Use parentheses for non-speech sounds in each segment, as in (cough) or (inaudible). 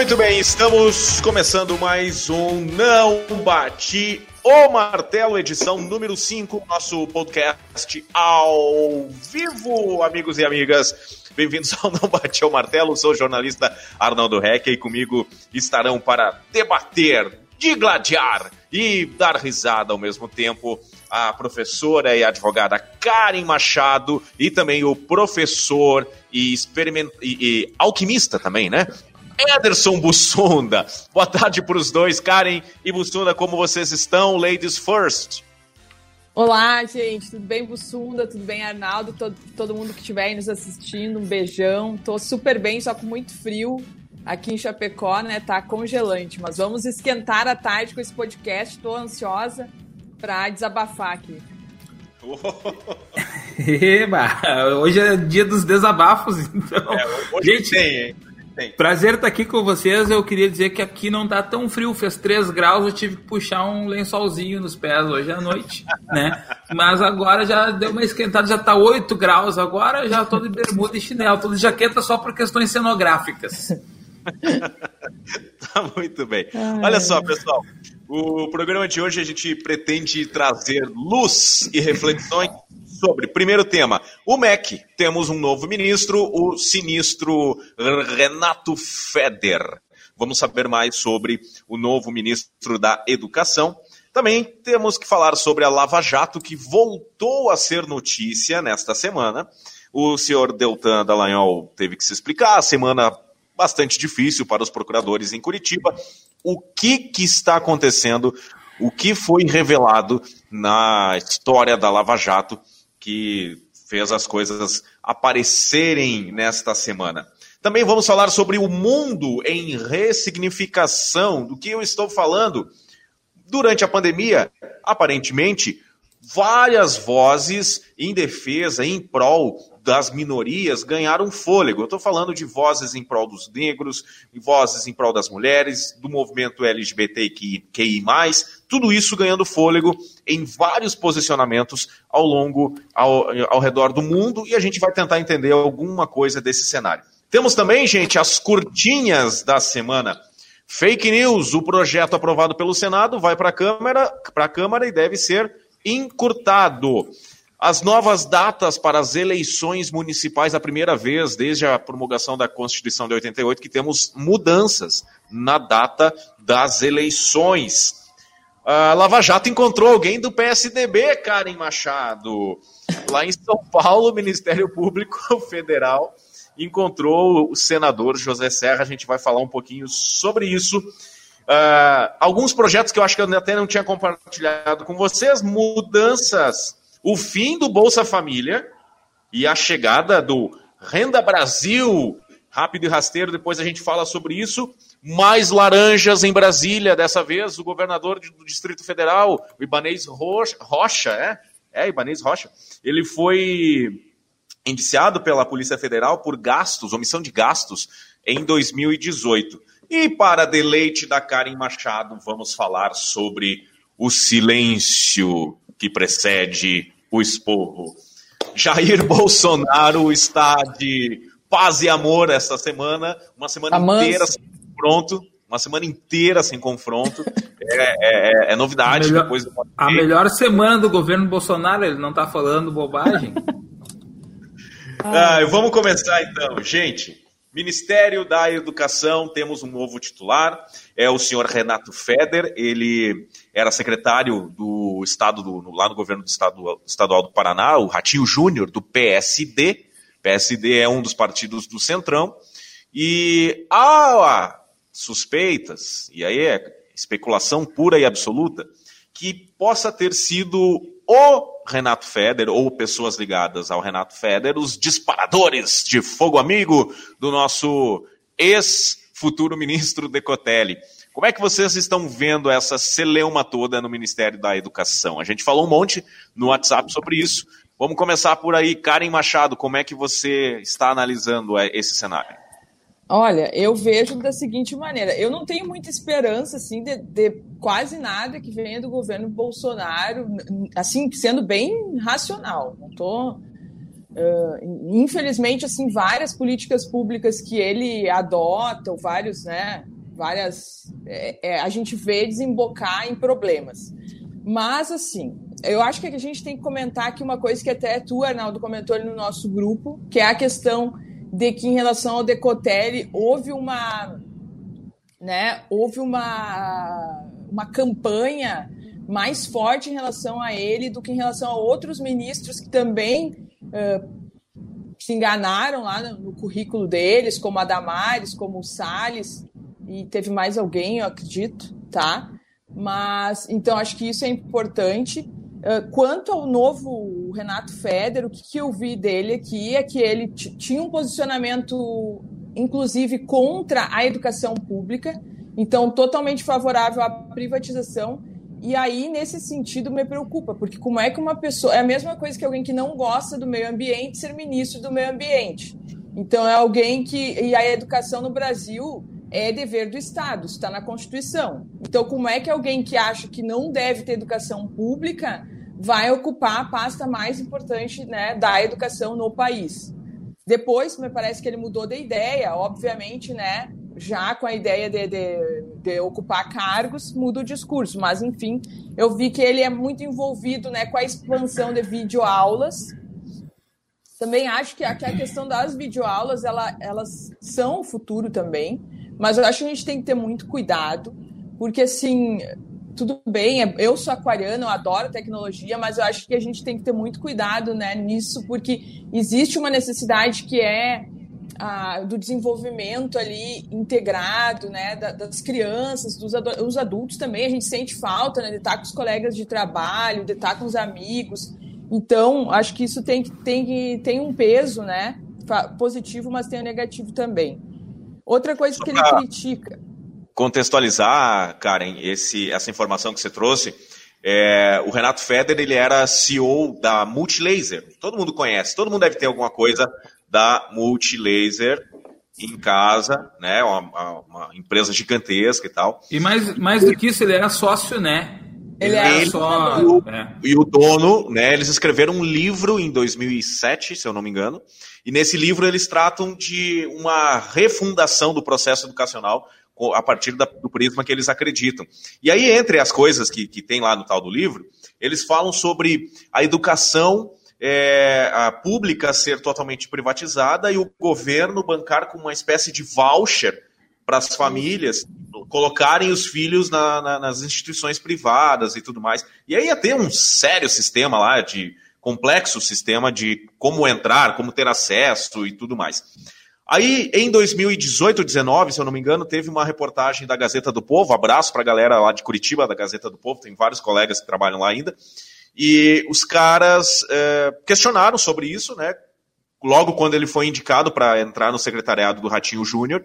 Muito bem, estamos começando mais um Não Bati o Martelo, edição número 5, nosso podcast ao vivo, amigos e amigas. Bem-vindos ao Não Bati o Martelo, sou o jornalista Arnaldo Reck e comigo estarão para debater, digladiar e dar risada ao mesmo tempo a professora e advogada Karen Machado e também o professor e, experiment... e, e alquimista também, né? Ederson Bussunda. Boa tarde para os dois, Karen e Bussunda, como vocês estão? Ladies first. Olá, gente, tudo bem, Bussunda? Tudo bem, Arnaldo? Todo, todo mundo que estiver aí nos assistindo, um beijão. Tô super bem, só com muito frio. Aqui em Chapecó, né? Tá congelante, mas vamos esquentar a tarde com esse podcast. Tô ansiosa para desabafar aqui. (laughs) Eba, hoje é dia dos desabafos, então. É, hoje gente, tem, hein? Tem. Prazer estar aqui com vocês. Eu queria dizer que aqui não tá tão frio, fez 3 graus, eu tive que puxar um lençolzinho nos pés hoje à noite, (laughs) né? Mas agora já deu uma esquentada, já tá 8 graus, agora já tô de bermuda e chinelo, tô de jaqueta só por questões cenográficas. (laughs) tá muito bem. Olha só, pessoal, o programa de hoje a gente pretende trazer luz e reflexões sobre. Primeiro tema, o MEC. Temos um novo ministro, o sinistro Renato Feder. Vamos saber mais sobre o novo ministro da Educação. Também temos que falar sobre a Lava Jato, que voltou a ser notícia nesta semana. O senhor Deltan Dallagnol teve que se explicar. A semana bastante difícil para os procuradores em Curitiba. O que, que está acontecendo? O que foi revelado na história da Lava Jato que fez as coisas aparecerem nesta semana. Também vamos falar sobre o mundo em ressignificação, do que eu estou falando. Durante a pandemia, aparentemente, várias vozes em defesa, em prol das minorias ganharam fôlego. Eu estou falando de vozes em prol dos negros, vozes em prol das mulheres, do movimento LGBTQI, tudo isso ganhando fôlego em vários posicionamentos ao longo, ao, ao redor do mundo, e a gente vai tentar entender alguma coisa desse cenário. Temos também, gente, as curtinhas da semana. Fake news, o projeto aprovado pelo Senado vai para a Câmara, para a Câmara e deve ser encurtado. As novas datas para as eleições municipais, a primeira vez desde a promulgação da Constituição de 88 que temos mudanças na data das eleições. A Lava Jato encontrou alguém do PSDB, Karen Machado. Lá em São Paulo, o Ministério Público (laughs) Federal encontrou o senador José Serra. A gente vai falar um pouquinho sobre isso. Uh, alguns projetos que eu acho que eu até não tinha compartilhado com vocês, mudanças o fim do Bolsa Família e a chegada do Renda Brasil, rápido e rasteiro, depois a gente fala sobre isso. Mais laranjas em Brasília, dessa vez o governador do Distrito Federal, o Ibanês Rocha, é? É, Ibanês Rocha. Ele foi indiciado pela Polícia Federal por gastos, omissão de gastos, em 2018. E para deleite da Karen Machado, vamos falar sobre o silêncio que precede o esporro. Jair (laughs) Bolsonaro está de paz e amor esta semana, uma semana inteira sem confronto, uma semana inteira sem confronto. É, é, é novidade. A melhor, depois do... a melhor semana do governo Bolsonaro, ele não está falando bobagem. (laughs) ah, vamos começar então, gente. Ministério da Educação, temos um novo titular, é o senhor Renato Feder, ele era secretário do Estado, do, lá no governo do Estado, estadual do Paraná, o Ratinho Júnior, do PSD, PSD é um dos partidos do Centrão, e há suspeitas, e aí é especulação pura e absoluta, que possa ter sido o Renato Feder ou pessoas ligadas ao Renato Feder, os disparadores de fogo amigo do nosso ex-futuro ministro Decotelli. Como é que vocês estão vendo essa celeuma toda no Ministério da Educação? A gente falou um monte no WhatsApp sobre isso. Vamos começar por aí. Karen Machado, como é que você está analisando é, esse cenário? Olha, eu vejo da seguinte maneira: eu não tenho muita esperança assim de, de, quase nada que venha do governo Bolsonaro, assim sendo bem racional. Não tô, uh, infelizmente, assim, várias políticas públicas que ele adota, ou vários, né, várias, é, é, a gente vê desembocar em problemas. Mas, assim, eu acho que a gente tem que comentar aqui uma coisa que até tu, Arnaldo, comentou no nosso grupo, que é a questão de que em relação ao Decotelli houve uma, né, houve uma, uma campanha mais forte em relação a ele do que em relação a outros ministros que também uh, se enganaram lá no, no, currículo deles, como a Damares, como o Salles, e teve mais alguém, eu acredito, tá? Mas, então, acho que isso é importante. Uh, quanto ao novo Renato Feder, o que eu vi dele aqui é que ele tinha um posicionamento, inclusive, contra a educação pública, então, totalmente favorável à privatização. E aí, nesse sentido, me preocupa, porque como é que uma pessoa. É a mesma coisa que alguém que não gosta do meio ambiente ser ministro do meio ambiente. Então, é alguém que. E a educação no Brasil é dever do Estado, está na Constituição. Então, como é que alguém que acha que não deve ter educação pública vai ocupar a pasta mais importante né, da educação no país? Depois, me parece que ele mudou de ideia, obviamente, né? Já com a ideia de, de, de ocupar cargos, muda o discurso. Mas, enfim, eu vi que ele é muito envolvido né, com a expansão de videoaulas. Também acho que a, que a questão das videoaulas, ela, elas são o futuro também mas eu acho que a gente tem que ter muito cuidado, porque assim, tudo bem, é, eu sou aquariana, eu adoro tecnologia, mas eu acho que a gente tem que ter muito cuidado né, nisso, porque existe uma necessidade que é a, do desenvolvimento ali integrado, né, das crianças, dos os adultos também, a gente sente falta, né, de estar com os colegas de trabalho, de estar com os amigos. Então, acho que isso tem, tem, tem um peso, né, positivo, mas tem um negativo também. Outra coisa Só que ele critica. Contextualizar, Karen, esse, essa informação que você trouxe. É, o Renato Feder ele era CEO da Multilaser. Todo mundo conhece, todo mundo deve ter alguma coisa da Multilaser em casa, né? Uma, uma, empresa gigantesca e tal. E mais, mais do que isso, ele era sócio, né? Ele, ele só. E o, é. e o dono, né? Eles escreveram um livro em 2007, se eu não me engano, e nesse livro eles tratam de uma refundação do processo educacional a partir da, do prisma que eles acreditam. E aí, entre as coisas que, que tem lá no tal do livro, eles falam sobre a educação é, a pública ser totalmente privatizada e o governo bancar com uma espécie de voucher para as famílias colocarem os filhos na, na, nas instituições privadas e tudo mais. E aí ia ter um sério sistema lá de complexo sistema de como entrar, como ter acesso e tudo mais. Aí, em 2018, 19, se eu não me engano, teve uma reportagem da Gazeta do Povo. Abraço para a galera lá de Curitiba, da Gazeta do Povo, tem vários colegas que trabalham lá ainda. E os caras é, questionaram sobre isso, né? Logo quando ele foi indicado para entrar no secretariado do Ratinho Júnior,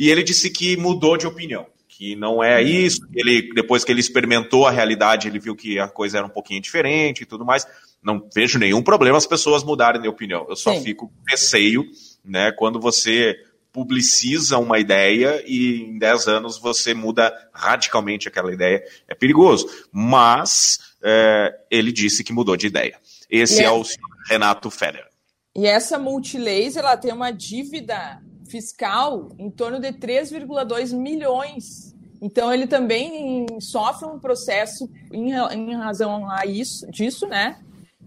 e ele disse que mudou de opinião, que não é isso. Ele, depois que ele experimentou a realidade, ele viu que a coisa era um pouquinho diferente e tudo mais não vejo nenhum problema as pessoas mudarem de opinião. Eu só Sim. fico com receio, né, quando você publiciza uma ideia e em 10 anos você muda radicalmente aquela ideia. É perigoso. Mas é, ele disse que mudou de ideia. Esse é, é o Renato Federer. E essa multilaser ela tem uma dívida fiscal em torno de 3,2 milhões. Então ele também sofre um processo em, em razão a isso, disso, né?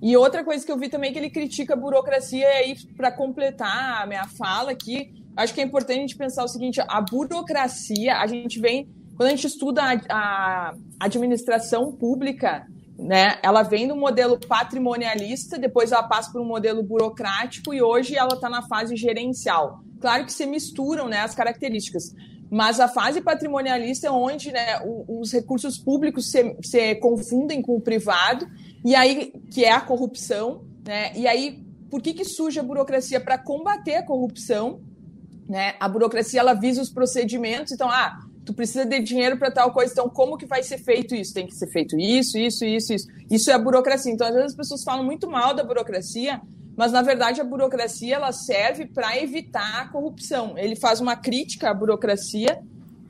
E outra coisa que eu vi também é que ele critica a burocracia, e aí, para completar a minha fala aqui, acho que é importante a gente pensar o seguinte: a burocracia, a gente vem, quando a gente estuda a, a administração pública, né, ela vem do modelo patrimonialista, depois ela passa por um modelo burocrático e hoje ela está na fase gerencial. Claro que se misturam né, as características, mas a fase patrimonialista é onde né, os recursos públicos se, se confundem com o privado e aí, que é a corrupção, né? E aí, por que, que surge a burocracia? Para combater a corrupção, né? A burocracia, ela visa os procedimentos, então, ah, tu precisa de dinheiro para tal coisa, então como que vai ser feito isso? Tem que ser feito isso, isso, isso, isso. Isso é a burocracia. Então, às vezes as pessoas falam muito mal da burocracia, mas na verdade a burocracia ela serve para evitar a corrupção. Ele faz uma crítica à burocracia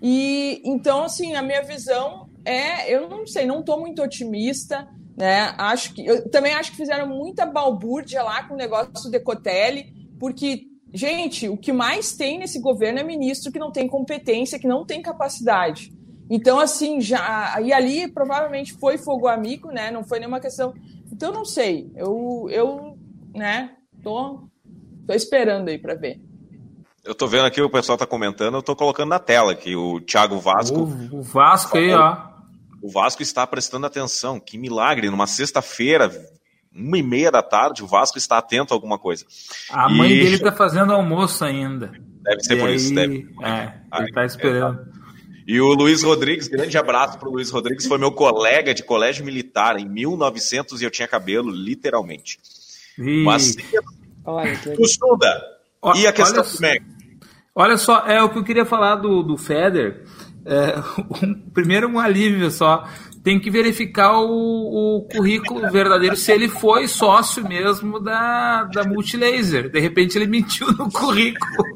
e então assim a minha visão é, eu não sei, não estou muito otimista Né? Acho que, eu também acho que fizeram muita balbúrdia lá com o negócio do Decotelli, porque, gente, o que mais tem nesse governo é ministro que não tem competência, que não tem capacidade. Então, assim, já. E ali provavelmente foi fogo amigo, né? Não foi nenhuma questão. Então, não sei. Eu, eu né, tô, tô esperando aí para ver. Eu tô vendo aqui, o pessoal tá comentando, eu tô colocando na tela aqui o Thiago Vasco. O, o Vasco aí, ó. O Vasco está prestando atenção. Que milagre, numa sexta-feira, uma e meia da tarde, o Vasco está atento a alguma coisa. A mãe e... dele tá fazendo almoço ainda. Deve ser e por aí, isso, deve. É, ele tá esperando. É, tá. E o Luiz Rodrigues, grande abraço para o Luiz Rodrigues, foi meu colega de colégio militar em 1900 e eu tinha cabelo, literalmente. E... Mas, olha, que... e a questão do Mac? Olha só, é o que eu queria falar do, do Feder. É, (laughs) um, primeiro, um alívio só tem que verificar o, o, currículo verdadeiro, se ele foi sócio mesmo da, da Multilaser. De repente ele mentiu no currículo. (laughs)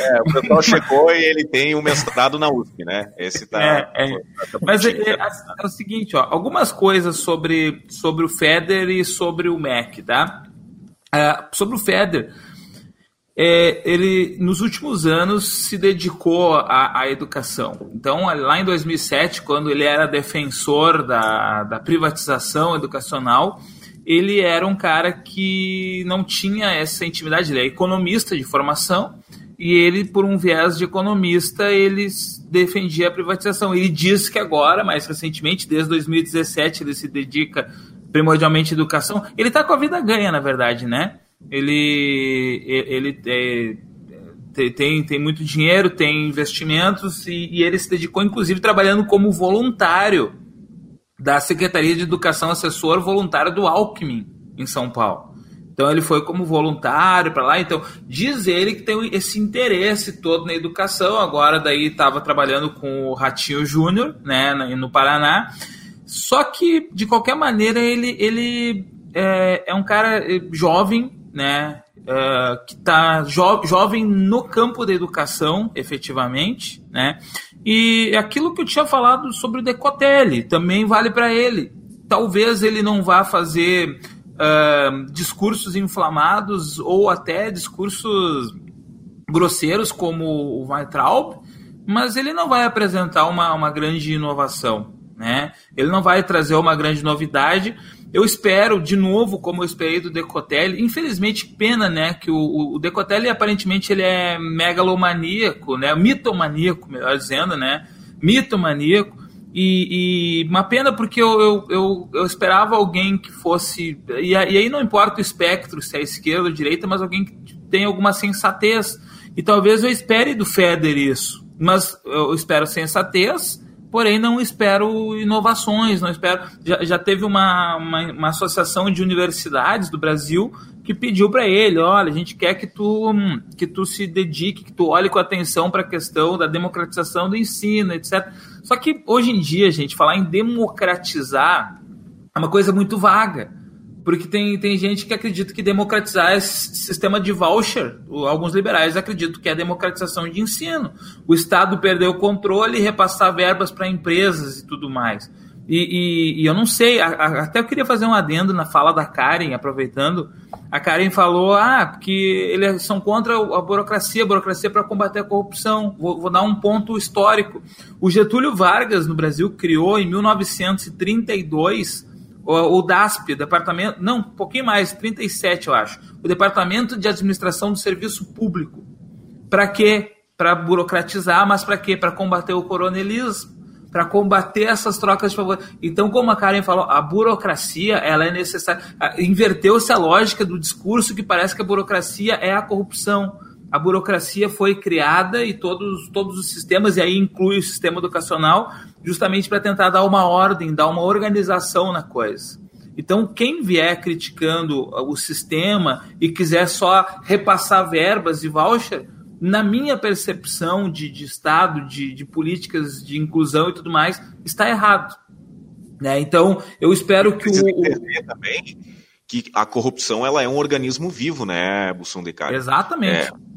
É, o pessoal chegou e ele tem um mestrado na USP, né? Esse tá. É, é. Mas é, é, é, o seguinte, ó, algumas coisas sobre, sobre o Feder e sobre o Mac, tá? Uh, sobre o Feder é, ele nos últimos anos se dedicou à, à, educação. Então, lá em 2007, quando ele era defensor da, da privatização educacional, ele era um cara que não tinha essa intimidade. Ele é economista de formação e ele, por um viés de economista, ele defendia a privatização. Ele diz que agora, mais recentemente, desde 2017, ele se dedica primordialmente à educação. Ele está com a vida ganha, na verdade, né? Ele, ele é, tem, tem muito dinheiro, tem investimentos e, e, ele se dedicou, inclusive, trabalhando como voluntário da Secretaria de Educação, assessor voluntário do Alckmin, em São Paulo. Então ele foi como voluntário para lá. Então diz ele que tem esse interesse todo na educação. Agora daí estava trabalhando com o Ratinho Júnior, né, no Paraná. Só que de qualquer maneira ele, ele é, é um cara é, jovem, né, uh, que está jo jovem no campo da educação, efetivamente, né, e aquilo que eu tinha falado sobre o Decotelli também vale para ele. Talvez ele não vá fazer uh, discursos inflamados ou até discursos grosseiros como o Weintraub, mas ele não vai apresentar uma, uma grande inovação, né? Ele não vai trazer uma grande novidade, eu espero, de novo, como eu esperei do Decotelli, infelizmente, pena, né, que o, o Decotelli aparentemente ele é megalomaníaco, né, mitomaníaco, melhor dizendo, né, mitomaníaco, e, e uma pena porque eu, eu, eu, eu, esperava alguém que fosse, e, aí não importa o espectro, se é esquerda ou direita, mas alguém que tenha alguma sensatez, e talvez eu espere do Feder isso, mas eu espero sensatez, porém não espero inovações, não espero. Já, já teve uma, uma, uma, associação de universidades do Brasil que pediu para ele, olha, a gente quer que tu que tu se dedique, que tu olhe com atenção para a questão da democratização do ensino, etc. Só que hoje em dia, gente, falar em democratizar é uma coisa muito vaga. Porque tem, tem gente que acredita que democratizar esse sistema de voucher, alguns liberais acreditam que é democratização de ensino. O Estado perdeu o controle e repassar verbas para empresas e tudo mais. E, e, e eu não sei, a, a, até eu queria fazer um adendo na fala da Karen, aproveitando. A Karen falou ah, que eles são contra a burocracia, a burocracia para combater a corrupção. Vou, vou dar um ponto histórico. O Getúlio Vargas, no Brasil, criou em 1932 o, o DASP, departamento, não, um pouquinho mais, 37 eu acho, o Departamento de Administração do Serviço Público. Para quê? Para burocratizar, mas para quê? Para combater o coronelismo, para combater essas trocas de favor. Então, como a Karen falou, a burocracia ela é necessária. Inverteu-se a lógica do discurso que parece que a burocracia é a corrupção a burocracia foi criada e todos, todos os sistemas, e aí inclui o sistema educacional, justamente para tentar dar uma ordem, dar uma organização na coisa. Então, quem vier criticando o sistema e quiser só repassar verbas e voucher, na minha percepção de, de Estado, de, de políticas de inclusão e tudo mais, está errado. Né? Então, eu espero que o. Entender também que a corrupção ela é um organismo vivo, né, Bussum de Cara? Exatamente. É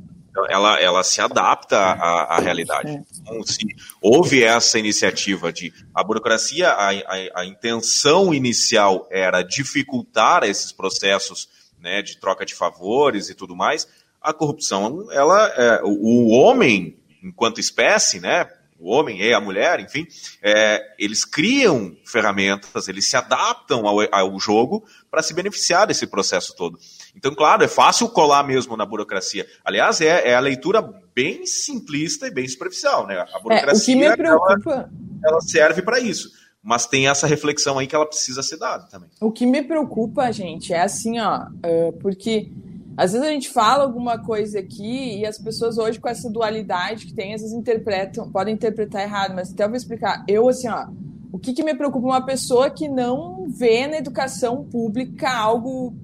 ela, ela se adapta à, à realidade. É. Então, se houve essa iniciativa de a burocracia, a, a, a intenção inicial era dificultar esses processos né, de troca de favores e tudo mais, a corrupção, ela, é, o, o homem, enquanto espécie, né, o homem e a mulher, enfim, é, eles criam ferramentas, eles se adaptam ao, ao jogo para se beneficiar desse processo todo. Então, claro, é fácil colar mesmo na burocracia. Aliás, é, é a leitura bem simplista e bem superficial, né? A burocracia é, me preocupa... ela, ela serve para isso. Mas tem essa reflexão aí que ela precisa ser dada também. O que me preocupa, gente, é assim, ó, é, porque às vezes a gente fala alguma coisa aqui e as pessoas hoje com essa dualidade que tem, às vezes interpretam, podem interpretar errado, mas até eu vou explicar. Eu, assim, ó, o que, que me preocupa? Uma pessoa que não vê na educação pública algo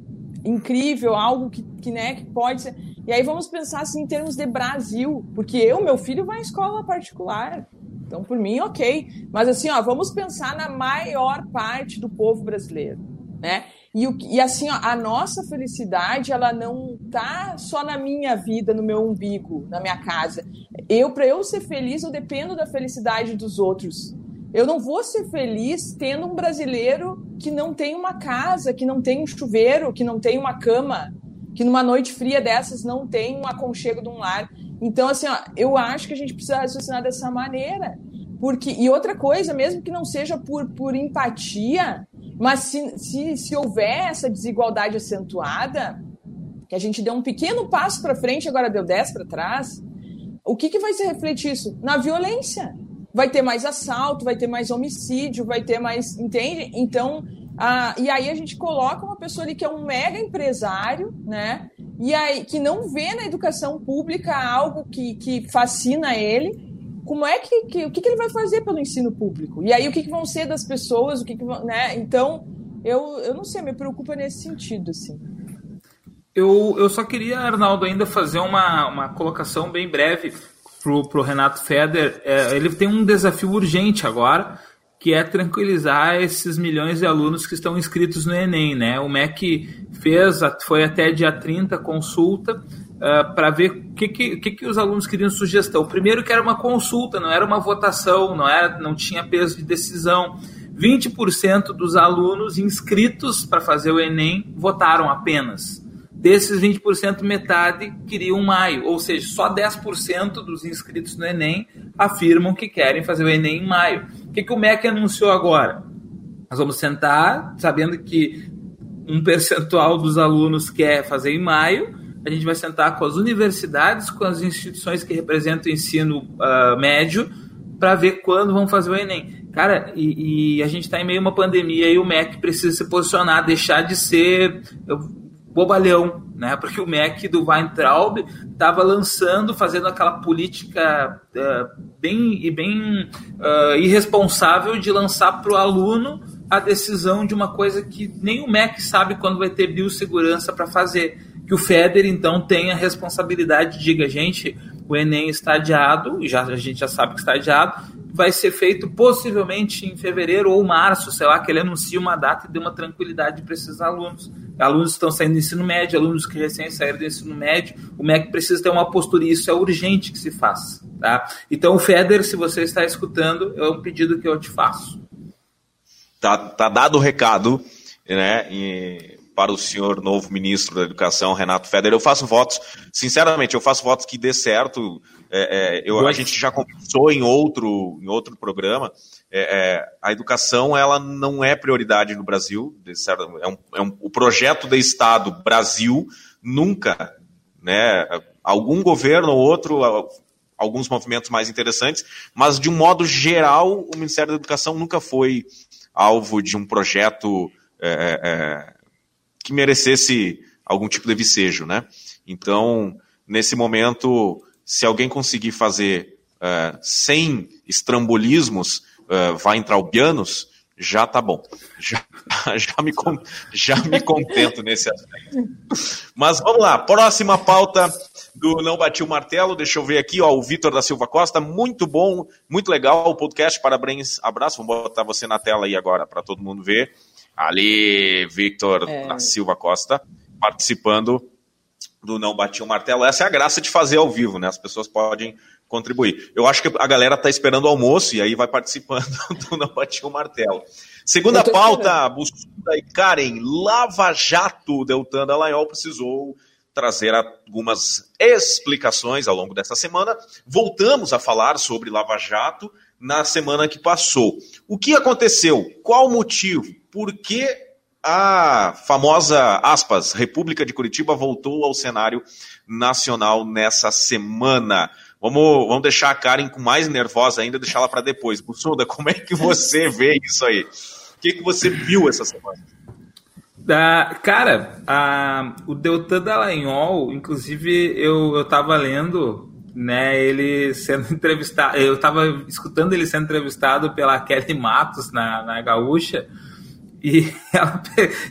incrível, algo que, que, né, que pode ser. E aí vamos pensar assim em termos de Brasil, porque eu, meu filho, vai à escola particular. Então, por mim, ok. Mas assim, ó, vamos pensar na maior parte do povo brasileiro, né? E, e assim, ó, a nossa felicidade, ela não tá só na minha vida, no meu umbigo, na minha casa. Eu, para eu ser feliz, eu dependo da felicidade dos outros. Eu não vou ser feliz tendo um brasileiro que não tem uma casa, que não tem um chuveiro, que não tem uma cama, que numa noite fria dessas não tem um aconchego de um lar. Então, assim, ó, eu acho que a gente precisa raciocinar dessa maneira. Porque, e outra coisa, mesmo que não seja por, por empatia, mas se, se, se houver essa desigualdade acentuada, que a gente deu um pequeno passo para frente, agora deu dez para trás, o que, que vai se refletir isso? Na violência. Vai ter mais assalto, vai ter mais homicídio, vai ter mais. Entende? Então, ah, e aí a gente coloca uma pessoa ali que é um mega empresário, né? E aí que não vê na educação pública algo que, que fascina ele como é que, que o que, que, ele vai fazer pelo ensino público? E aí o que, que vão ser das pessoas? O que, que vão, né? Então eu, eu não sei, me preocupa nesse sentido, assim. Eu, eu só queria, Arnaldo, ainda fazer uma, uma colocação bem breve pro, pro Renato Feder. É, ele tem um desafio urgente agora, que é tranquilizar esses milhões de alunos que estão inscritos no Enem, né? O MEC fez, foi até dia 30 consulta, uh, ah, para ver o que, que, que, os alunos queriam sugestão. Primeiro que era uma consulta, não era uma votação, não, era, não tinha peso de decisão. 20% dos alunos inscritos para fazer o Enem votaram apenas. Desses 20%, metade queriam maio, ou seja, só 10% dos inscritos no Enem afirmam que querem fazer o Enem em maio. O que, que o MEC anunciou agora? Nós vamos sentar, sabendo que um (laughs) percentual dos alunos quer fazer em maio, a gente vai sentar com as universidades, com as instituições que representam o ensino uh, médio, para ver quando vão fazer o Enem. Cara, e, e a gente está em meio a uma pandemia e o MEC precisa se posicionar, deixar de ser bobalhão, né? Porque o MEC do Weintraub estava lançando, fazendo aquela política uh, bem e bem uh, irresponsável de lançar para o aluno a decisão de uma coisa que nem o MEC sabe quando vai ter biossegurança para fazer que o FEDER, então, tenha responsabilidade, diga, gente, o Enem está adiado, já, a gente já sabe que está adiado, vai ser feito possivelmente em fevereiro ou março, sei lá, que ele anuncie uma data e dê uma tranquilidade para esses alunos. Alunos que estão saindo do ensino médio, alunos que recém saíram do ensino médio, o MEC precisa ter uma postura e isso é urgente que se faça. Tá? Então, FEDER, se você está escutando, é um pedido que eu te faço. Tá, tá dado o recado, né? E para o senhor novo ministro da Educação, Renato Feder. Eu faço votos, sinceramente, eu faço votos que dê certo. É, é, eu, a gente já conversou em outro, em outro programa. É, é a educação ela não é prioridade no Brasil. É um, é um, o projeto de Estado Brasil nunca, né? Algum governo ou outro, alguns movimentos mais interessantes, mas de um modo geral, o Ministério da Educação nunca foi alvo de um projeto é, é, que merecesse algum tipo de vicejo, né? Então, nesse momento, se alguém conseguir fazer uh, sem estrambolismos, uh, vai entrar o Bianos, já tá bom. Já, (laughs) já, me, já me contento nesse aspecto. Mas vamos lá, próxima pauta do Não Bati o Martelo, deixa eu ver aqui, ó, o Vitor da Silva Costa, muito bom, muito legal o podcast, parabéns, abraço, vamos botar você na tela aí agora para todo mundo ver ali Victor é. da Silva Costa participando do Não Bati o Martelo. Essa é a graça de fazer ao vivo, né? As pessoas podem contribuir. Eu acho que a galera está esperando o almoço e aí vai participando (laughs) do Não Bati o Martelo. Segunda pauta, Bussunda e Karen, Lava Jato, Deltan Dallagnol precisou trazer algumas explicações ao longo dessa semana. Voltamos a falar sobre Lava Jato na semana que passou. O que aconteceu? Qual o motivo? Por que a famosa, aspas, República de Curitiba voltou ao cenário nacional nessa semana? Vamos, vamos deixar a Karen com mais nervosa ainda, deixar ela para depois. Bussunda, como é que você vê isso aí? O que, que você viu essa semana? Da, cara, a, o Deltan Dallagnol, inclusive eu, eu tava lendo, né, ele sendo (laughs) entrevistado, eu tava escutando ele sendo entrevistado pela Kelly Matos na, na Gaúcha, e (laughs) ela,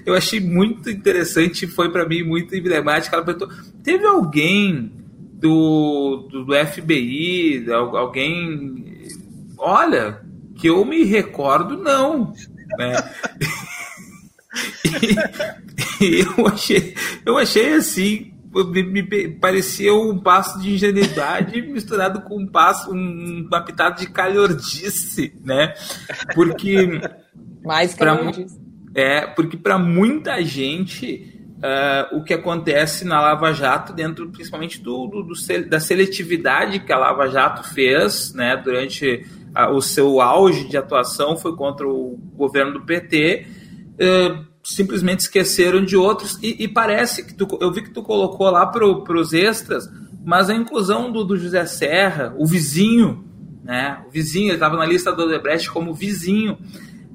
eu achei muito interessante, foi para mim muito emblemático. Ela perguntou: teve alguém do, do, do FBI, alguém. Olha, que eu me recordo, não. (laughs) Né? e, e eu, achei, eu achei assim, me, parecia um passo de ingenuidade (laughs) misturado com um passo, um, uma pitada de calhordice, né? Porque. (laughs) Mais calhordice. É, porque para muita gente. Uh, o que acontece na Lava Jato, dentro principalmente do, do, do, da seletividade que a Lava Jato fez né, durante a, o seu auge de atuação, foi contra o governo do PT. Uh, simplesmente esqueceram de outros e, e, parece que tu, eu vi que tu colocou lá para os extras, mas a inclusão do, do, José Serra, o vizinho, né? O vizinho, ele estava na lista do Odebrecht como vizinho.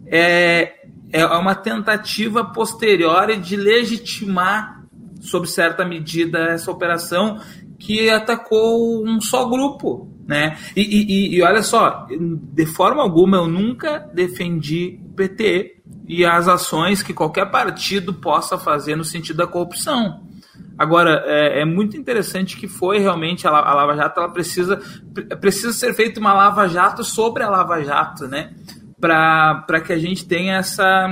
É, é uma tentativa posterior de legitimar, sob certa medida, essa operação que atacou um só grupo, né? E, e, e, olha só, de forma alguma eu nunca defendi o PT e as ações que qualquer partido possa fazer no sentido da corrupção. Agora, é, é muito interessante que foi realmente a, a Lava Jato, ela precisa, precisa ser feita uma Lava Jato sobre a Lava Jato, né? para que a gente tenha essa,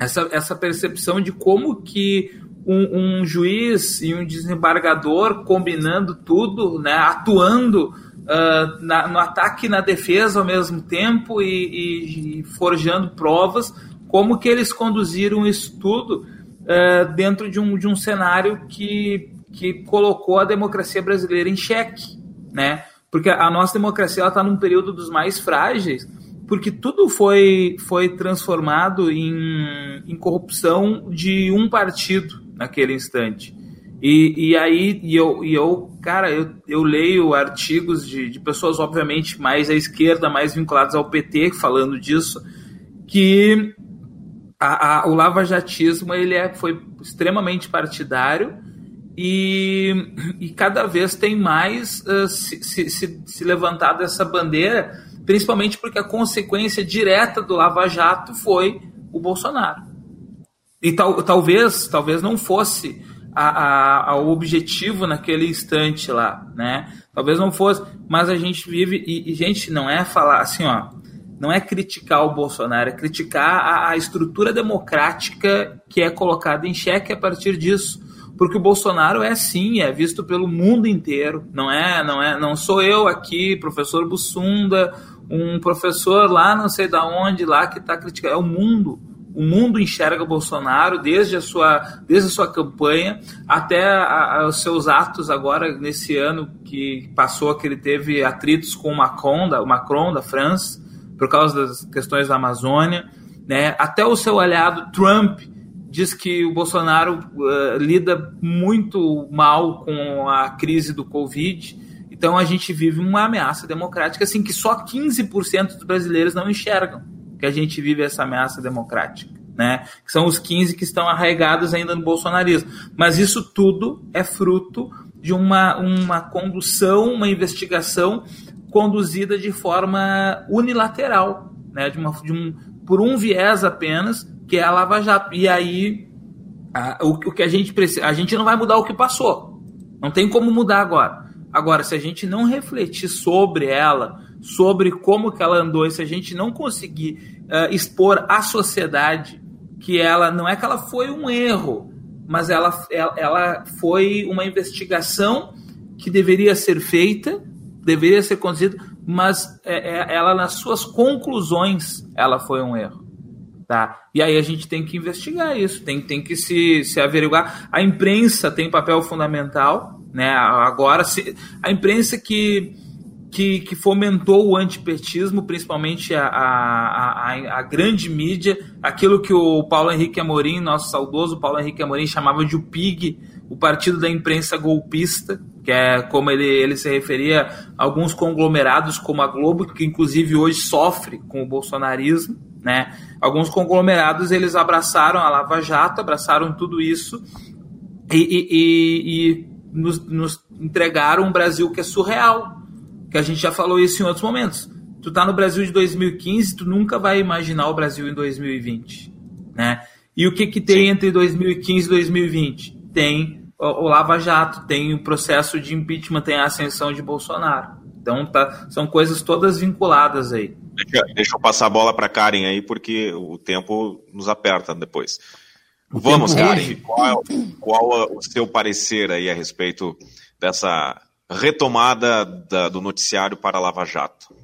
essa, essa percepção de como que um, um, juiz e um desembargador combinando tudo, né, atuando uh, na, no ataque e na defesa ao mesmo tempo e, e, forjando provas, como que eles conduziram isso tudo uh, dentro de um, de um cenário que, que colocou a democracia brasileira em xeque, né? Porque a nossa democracia está num período dos mais frágeis, porque tudo foi, foi transformado em, em corrupção de um partido naquele instante. E, e aí, e eu, e eu, cara, eu, eu leio artigos de, de pessoas, obviamente, mais à esquerda, mais vinculadas ao PT, falando disso, que a, a, o lavajatismo ele é, foi extremamente partidário e, e cada vez tem mais uh, se, se, se, se levantado essa bandeira principalmente porque a consequência direta do Lava Jato foi o Bolsonaro. E tal, talvez, talvez não fosse a, a, a, o objetivo naquele instante lá, né? Talvez não fosse, mas a gente vive e, e gente não é falar assim, ó, não é criticar o Bolsonaro, é criticar a, a estrutura democrática que é colocada em xeque a partir disso porque o Bolsonaro é sim, é visto pelo mundo inteiro, não é, não é, não sou eu aqui, professor Bussunda um professor lá não sei da onde lá que está criticando é o mundo o mundo enxerga Bolsonaro desde a sua desde a sua campanha até a, a, os seus atos agora nesse ano que passou que ele teve atritos com o Macron da o Macron da França por causa das questões da Amazônia né? Até o seu aliado Trump diz que o Bolsonaro uh, lida muito mal com a crise do Covid. Então a gente vive uma ameaça democrática assim que só 15% dos brasileiros não enxergam que a gente vive essa ameaça democrática, né? Que são os 15 que estão arraigados ainda no bolsonarismo. Mas isso tudo é fruto de uma, uma condução, uma investigação conduzida de forma unilateral, né? De uma, de um, por um viés apenas, que é a Lava Jato. E aí a, o, o que a gente precisa, a gente não vai mudar o que passou. Não tem como mudar agora. Agora, se a gente não refletir sobre ela, sobre como que ela andou, e se a gente não conseguir uh, expor à sociedade que ela não é que ela foi um erro, mas ela, ela foi uma investigação que deveria ser feita, deveria ser conduzida, mas é, é, ela nas suas conclusões ela foi um erro. Tá? E aí a gente tem que investigar isso, tem, tem que se, se averiguar. A imprensa tem papel fundamental, né? Agora, se, a imprensa que, que, que fomentou o antipetismo, principalmente a, a, a, a, grande mídia, aquilo que o Paulo Henrique Amorim, nosso saudoso Paulo Henrique Amorim, chamava de o PIG, o Partido da Imprensa Golpista, que é como ele, ele se referia a alguns conglomerados como a Globo, que inclusive hoje sofre com o bolsonarismo, né? Alguns conglomerados eles abraçaram a Lava Jato, abraçaram tudo isso e, e, e, e nos, nos, entregaram um Brasil que é surreal, que a gente já falou isso em outros momentos. Tu tá no Brasil de 2015, tu nunca vai imaginar o Brasil em 2020, né? E o que que tem Sim. entre 2015 e 2020? Tem o Lava Jato, tem o processo de impeachment, tem a ascensão de Bolsonaro. Então tá, são coisas todas vinculadas aí. Deixa, deixa eu passar a bola para Karen aí, porque o tempo nos aperta depois. O Vamos, Karen, qual, qual o seu parecer aí a respeito dessa retomada da, do noticiário para Lava Jato?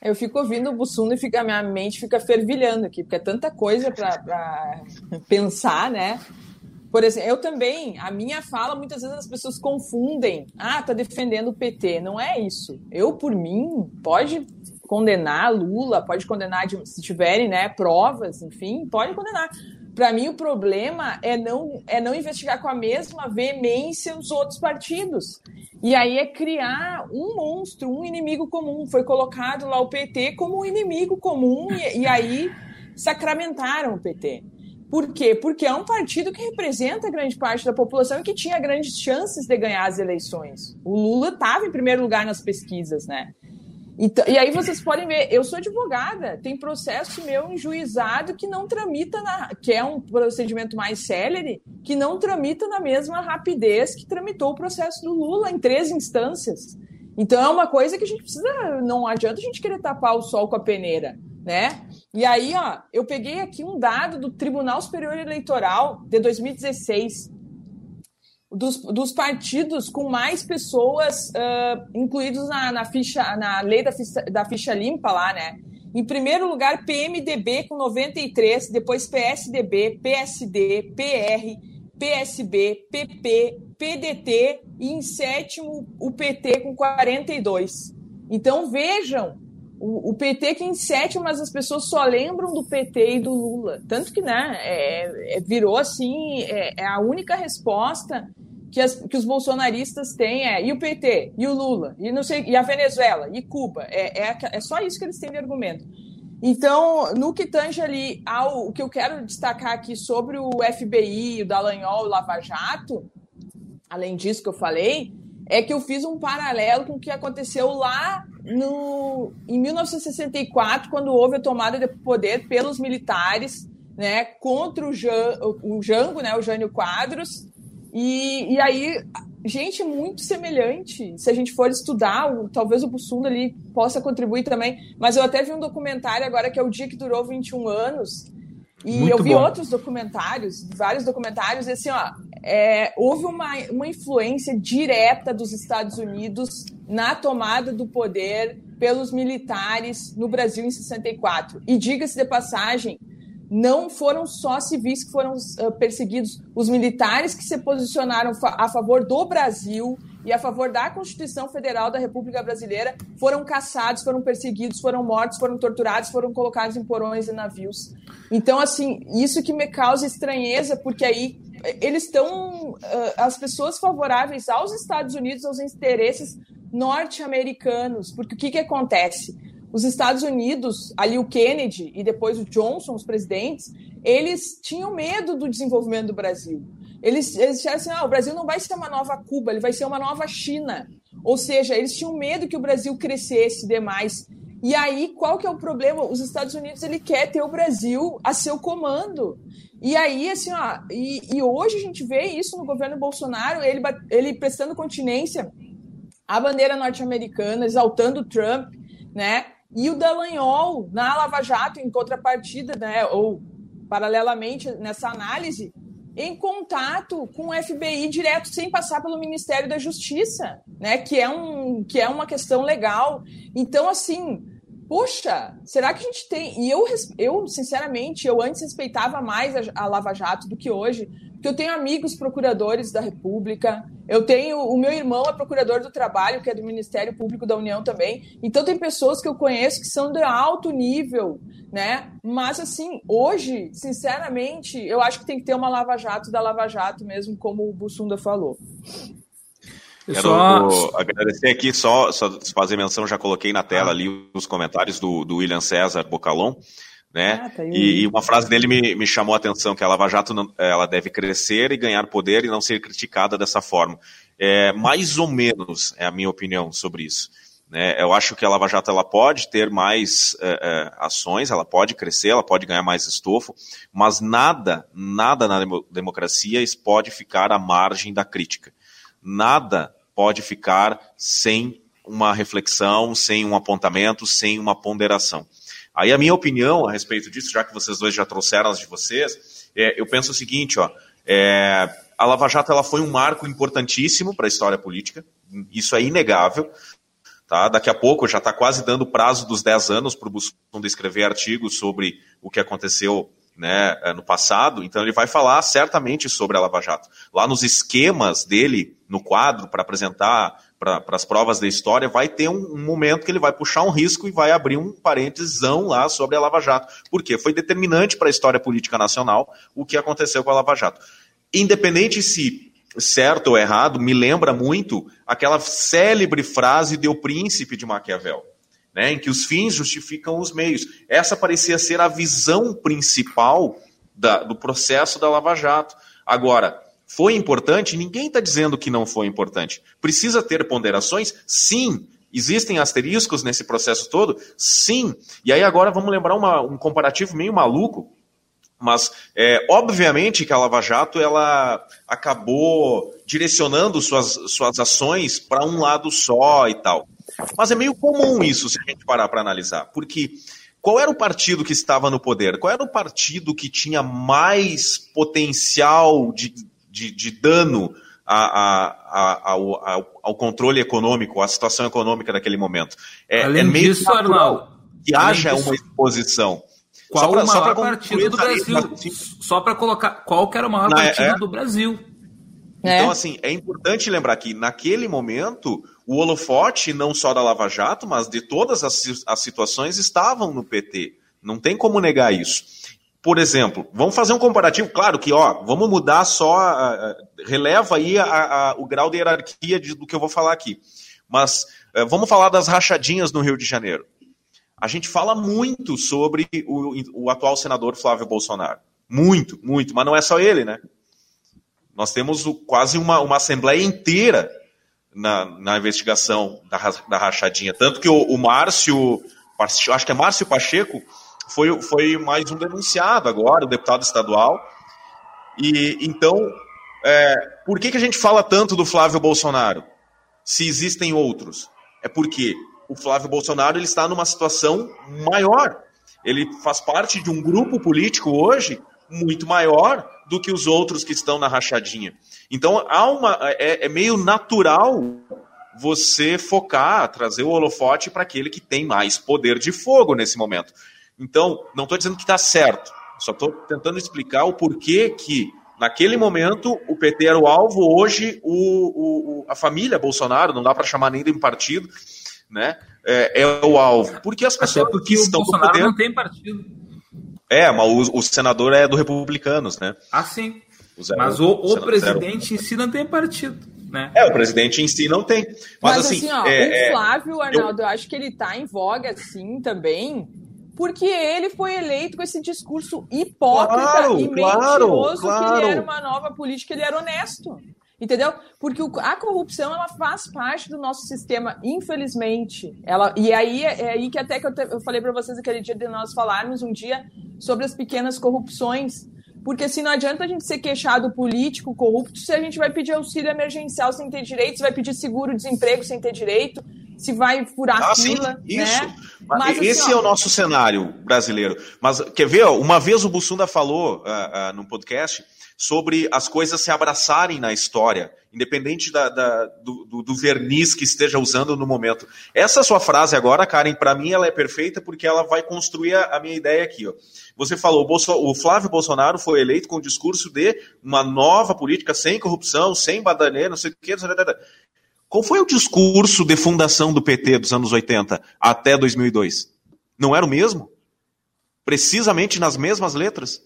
Eu fico ouvindo o Bussunda e fica, minha mente fica fervilhando aqui, porque é tanta coisa para (laughs) pensar, né? Por exemplo, eu também, a minha fala, muitas vezes as pessoas confundem. Ah, tá defendendo o PT. Não é isso. Eu, por mim, pode condenar Lula, pode condenar, se tiverem né, provas, enfim, pode condenar. Para mim, o problema é não, é não investigar com a mesma veemência os outros partidos. E aí é criar um monstro, um inimigo comum. Foi colocado lá o PT como um inimigo comum, e, e aí sacramentaram o PT. Por quê? Porque é um partido que representa grande parte da população e que tinha grandes chances de ganhar as eleições. O Lula estava em primeiro lugar nas pesquisas, né? Então, e aí vocês podem ver, eu sou advogada, tem processo meu em juizado que não tramita, na, que é um procedimento mais célere, que não tramita na mesma rapidez que tramitou o processo do Lula em três instâncias. Então é uma coisa que a gente precisa, não adianta a gente querer tapar o sol com a peneira, né? E aí, ó, eu peguei aqui um dado do Tribunal Superior Eleitoral de 2016, dos, dos partidos com mais pessoas uh, incluídos na, na, ficha, na lei da ficha, da ficha limpa lá, né? Em primeiro lugar, PMDB com 93, depois PSDB, PSD, PR, PSB, PP, PDT e em sétimo o PT com 42. Então vejam o, PT que em sétimo, mas as pessoas só lembram do PT e do Lula. Tanto que, né, é, é, virou assim, é, é, a única resposta que, as, que os bolsonaristas têm é e o PT, e o Lula, e não sei, e a Venezuela, e Cuba. É, é, é só isso que eles têm de argumento. Então, no que tange ali ao o que eu quero destacar aqui sobre o FBI, o Dallagnol, o Lava Jato, além disso que eu falei, é que eu fiz um paralelo com o que aconteceu lá no, em 1964, quando houve a tomada de poder pelos militares né, contra o, Jan, o Jango, né, o Jânio Quadros. E, e aí, gente, muito semelhante. Se a gente for estudar, talvez o Bussunda ali possa contribuir também. Mas eu até vi um documentário agora que é o dia que durou 21 anos. E muito eu vi bom. outros documentários, vários documentários, e assim, ó, é, houve uma, uma influência direta dos Estados Unidos na tomada do poder pelos militares no Brasil em 64. E diga-se de passagem, não foram só civis que foram uh, perseguidos, os militares que se posicionaram a favor do Brasil e a favor da Constituição Federal da República Brasileira foram caçados, foram perseguidos, foram mortos, foram torturados, foram colocados em porões e navios. Então, assim, isso que me causa estranheza, porque aí eles estão. Uh, as pessoas favoráveis aos Estados Unidos, aos interesses norte-americanos, porque o que, que acontece? Os Estados Unidos, ali o Kennedy e depois o Johnson, os presidentes, eles tinham medo do desenvolvimento do Brasil. Eles, eles disseram assim: ah, o Brasil não vai ser uma nova Cuba, ele vai ser uma nova China. Ou seja, eles tinham medo que o Brasil crescesse demais. E aí, qual que é o problema? Os Estados Unidos ele quer ter o Brasil a seu comando. E aí, assim, ó, e, e hoje a gente vê isso no governo Bolsonaro, ele, ele prestando continência à bandeira norte-americana, exaltando Trump, né? E o Dallagnol, na Lava Jato, em contrapartida, né, ou paralelamente nessa análise, em contato com o FBI direto, sem passar pelo Ministério da Justiça, né? Que é, um, que é uma questão legal. Então, assim, Poxa, será que a gente tem. E eu, eu sinceramente, eu antes respeitava mais a, a Lava Jato do que hoje, porque eu tenho amigos procuradores da República, eu tenho. O meu irmão é procurador do trabalho, que é do Ministério Público da União também. Então, tem pessoas que eu conheço que são de alto nível, né? Mas, assim, hoje, sinceramente, eu acho que tem que ter uma Lava Jato da Lava Jato mesmo, como o Bussunda falou. Quero só... agradecer aqui, só, só fazer menção, já coloquei na tela ah. ali os comentários do, do William César Bocalon, né? Ah, tá e, e, uma frase dele me, me chamou a atenção, que a Lava Jato não, ela deve crescer e ganhar poder e não ser criticada dessa forma. É, mais ou menos é a minha opinião sobre isso. Né? Eu acho que a Lava Jato ela pode ter mais é, é, ações, ela pode crescer, ela pode ganhar mais estofo, mas nada, nada na democracia pode ficar à margem da crítica. Nada pode ficar sem uma reflexão, sem um apontamento, sem uma ponderação. Aí a minha opinião a respeito disso, já que vocês dois já trouxeram as de vocês, é, eu penso o seguinte, ó, é, a Lava Jato ela foi um marco importantíssimo para a história política, isso é inegável. Tá? Daqui a pouco já está quase dando o prazo dos 10 anos para o Bussunda escrever artigos sobre o que aconteceu né, no passado, então ele vai falar certamente sobre a Lava Jato. Lá nos esquemas dele, no quadro, para apresentar para as provas da história, vai ter um, um, momento que ele vai puxar um risco e vai abrir um parêntesão lá sobre a Lava Jato. Por quê? Foi determinante para a história política nacional o que aconteceu com a Lava Jato. Independente se certo ou errado, me lembra muito aquela célebre frase de O Príncipe de Maquiavel né, em que os fins justificam os meios. Essa parecia ser a visão principal da, do processo da Lava Jato. Agora, foi importante? Ninguém está dizendo que não foi importante. Precisa ter ponderações? Sim. Existem asteriscos nesse processo todo? Sim. E aí agora vamos lembrar uma, um comparativo meio maluco, mas é, obviamente que a Lava Jato ela acabou direcionando suas, suas ações para um lado só e tal. Mas é meio comum isso, se a gente parar para analisar, porque qual era o partido que estava no poder? Qual era o partido que tinha mais potencial de, de, de dano a, a, a, ao, ao, controle econômico, à situação econômica daquele momento? É, Além é meio disso, Arnaldo, que haja disso, uma exposição. Qual pra, o maior partido do Brasil? Assim, só para colocar, qual que era o maior partido é, do Brasil? Então, assim, é importante lembrar que naquele momento o holofote, não só da Lava Jato, mas de todas as, as situações, estavam no PT. Não tem como negar isso. Por exemplo, vamos fazer um comparativo, claro que, ó, vamos mudar só, releva aí a, a, o grau de hierarquia de, do que eu vou falar aqui. Mas uh, vamos falar das rachadinhas no Rio de Janeiro. A gente fala muito sobre o, o atual senador Flávio Bolsonaro. Muito, muito, mas não é só ele, né? Nós temos o, quase uma, uma assembleia inteira na, na investigação da, da rachadinha. Tanto que o, o Márcio, acho que é Márcio Pacheco, foi, foi mais um denunciado agora, o deputado estadual. E então, é, por que, que a gente fala tanto do Flávio Bolsonaro? Se existem outros. É porque o Flávio Bolsonaro ele está numa situação maior. Ele faz parte de um grupo político hoje muito maior do que os outros que estão na rachadinha. Então há uma, é, é meio natural você focar, trazer o holofote para aquele que tem mais poder de fogo nesse momento. Então, não estou dizendo que está certo, só estou tentando explicar o porquê que naquele momento o PT era o alvo, hoje o, o a família Bolsonaro, não dá para chamar nem de um partido, né, é, é, o alvo. Porque as pessoas Até porque que estão o Bolsonaro poder... não tem partido. É, mas o, o, senador é do Republicanos, né? Ah, sim. O zero, mas o, o presidente em si não tem partido. Né? É, o presidente em si não tem. Mas, mas assim, assim ó, é, o Flávio, Arnaldo, eu... eu acho que ele tá em voga, assim, também, porque ele foi eleito com esse discurso hipócrita claro, e mentiroso claro, que ele era uma nova política, ele era honesto. Entendeu? Porque a corrupção ela faz parte do nosso sistema, infelizmente. Ela, e aí é aí que até que eu, te, eu falei para vocês aquele dia de nós falarmos um dia sobre as pequenas corrupções. Porque assim, não adianta a gente ser queixado político, corrupto, se a gente vai pedir auxílio emergencial sem ter direito, se vai pedir seguro-desemprego sem ter direito, se vai furar ah, fila. Sim, isso. Né? Mas, Esse assim, ó, é o nosso cenário brasileiro. Mas quer ver? Uma vez o Bussunda falou uh, uh, num podcast sobre as coisas se abraçarem na história, independente da, da, do, do, verniz que esteja usando no momento. Essa sua frase agora, Karen, para mim ela é perfeita porque ela vai construir a, a minha ideia aqui. Ó. Você falou, o, Bolso, o Flávio Bolsonaro foi eleito com o discurso de uma nova política sem corrupção, sem badaneira, não sei o que. Qual foi o discurso de fundação do PT dos anos 80 até 2002? Não era o mesmo? Precisamente nas mesmas letras?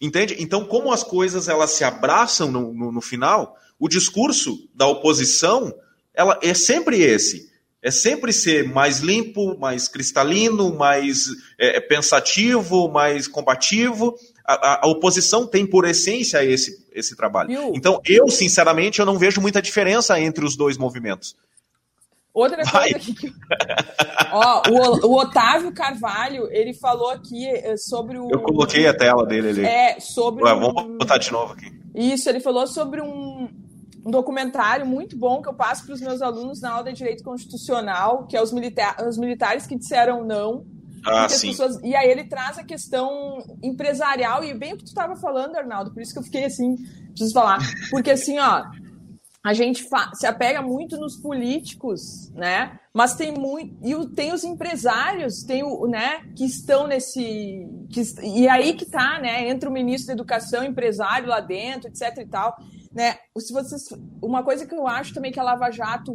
Entende? Então, como as coisas elas se abraçam no, no, no final, o discurso da oposição ela é sempre esse. É sempre ser mais limpo, mais cristalino, mais é, é pensativo, mais combativo. A, a, a, oposição tem por essência esse, esse trabalho. Então, eu, sinceramente, eu não vejo muita diferença entre os dois movimentos. Outra Vai. coisa que. (laughs) Ó, o, o, Otávio Carvalho, ele falou aqui eh, sobre o. Eu coloquei a tela dele ali. É, sobre. Ué, vamos botar de novo aqui. Isso, ele falou sobre um, um documentário muito bom que eu passo para os meus alunos na aula de Direito Constitucional, que é os, milita os militares que disseram não. Ah, sim. Pessoas... E aí ele traz a questão empresarial, e bem o que tu estava falando, Arnaldo, por isso que eu fiquei assim, preciso falar. Porque assim, ó, a gente se apega muito nos políticos, né? Mas tem muito e tem os empresários, tem o, né, que estão nesse que, e aí que tá, né? Entra o ministro da Educação, empresário lá dentro, etc e tal, né? Se vocês, uma coisa que eu acho também que a Lava Jato,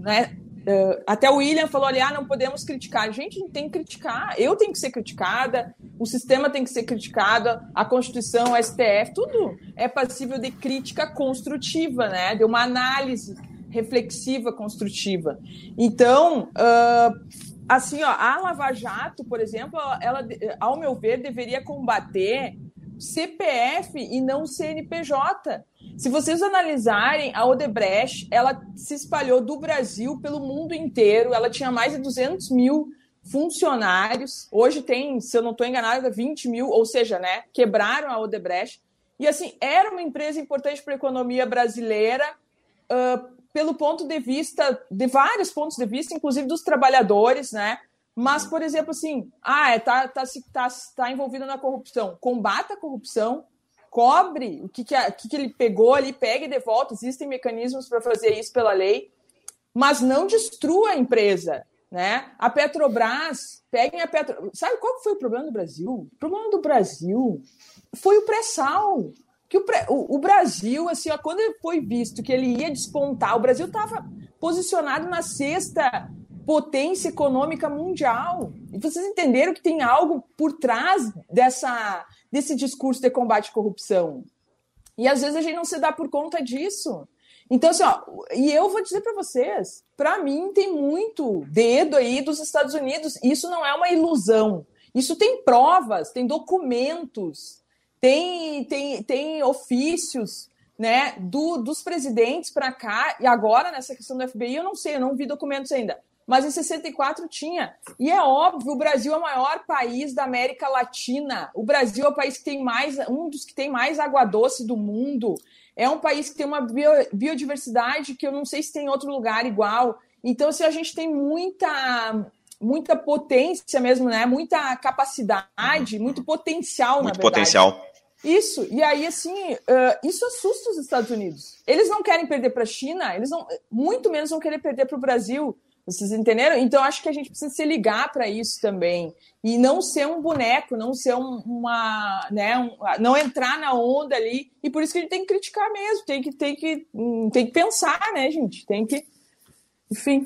né, Uh, até o William falou ali, ah, não podemos criticar. Gente, não tem que criticar. Eu tenho que ser criticada, o sistema tem que ser criticado, a Constituição, a STF, tudo é passível de crítica construtiva, né? De uma análise reflexiva, construtiva. Então, uh, assim, ó, a Lava Jato, por exemplo, ela, ao meu ver, deveria combater CPF e não CNPJ. Se vocês analisarem, a Odebrecht, ela se espalhou do Brasil pelo mundo inteiro, ela tinha mais de 200 mil funcionários, hoje tem, se eu não estou enganada, 20 mil, ou seja, né, quebraram a Odebrecht, e assim, era uma empresa importante para a economia brasileira, uh, pelo ponto de vista, de vários pontos de vista, inclusive dos trabalhadores, né, mas, por exemplo, assim, ah, é, tá, tá, tá, tá envolvido na corrupção. Combata a corrupção, cobre o que, que, a, que, que ele pegou ali, pega e de volta. Existem mecanismos para fazer isso pela lei, mas não destrua a empresa. Né? A Petrobras, peguem a Petrobras. Sabe qual foi o problema do Brasil? O problema do Brasil foi o pré-sal. Que o, pré, o, Brasil, assim, ó, quando foi visto que ele ia despontar, o Brasil estava posicionado na sexta potência econômica mundial. E vocês entenderam que tem algo por trás dessa, desse discurso de combate à corrupção. E às vezes a gente não se dá por conta disso. Então, assim, ó, e eu vou dizer para vocês, para mim tem muito dedo aí dos Estados Unidos. Isso não é uma ilusão. Isso tem provas, tem documentos, tem, tem, tem ofícios né, do, dos presidentes para cá. E agora, nessa questão do FBI, eu não sei, eu não vi documentos ainda mas em 64 tinha. E é óbvio, o Brasil é o maior país da América Latina. O Brasil é o país que tem mais, um dos que tem mais água doce do mundo. É um país que tem uma biodiversidade que eu não sei se tem em outro lugar igual. Então, se assim, a gente tem muita muita potência mesmo, né? Muita capacidade, muito potencial, muito na verdade. potencial. Isso, e aí, assim, uh, isso assusta os Estados Unidos. Eles não querem perder para a China, eles não, muito menos vão querer perder para o Brasil. Vocês entenderam? Então acho que a gente precisa se ligar para isso também e não ser um boneco, não ser um, uma, né, um, não entrar na onda ali. E por isso que a gente tem que criticar mesmo, tem que tem que hum, tem que pensar, né, gente? Tem que, enfim.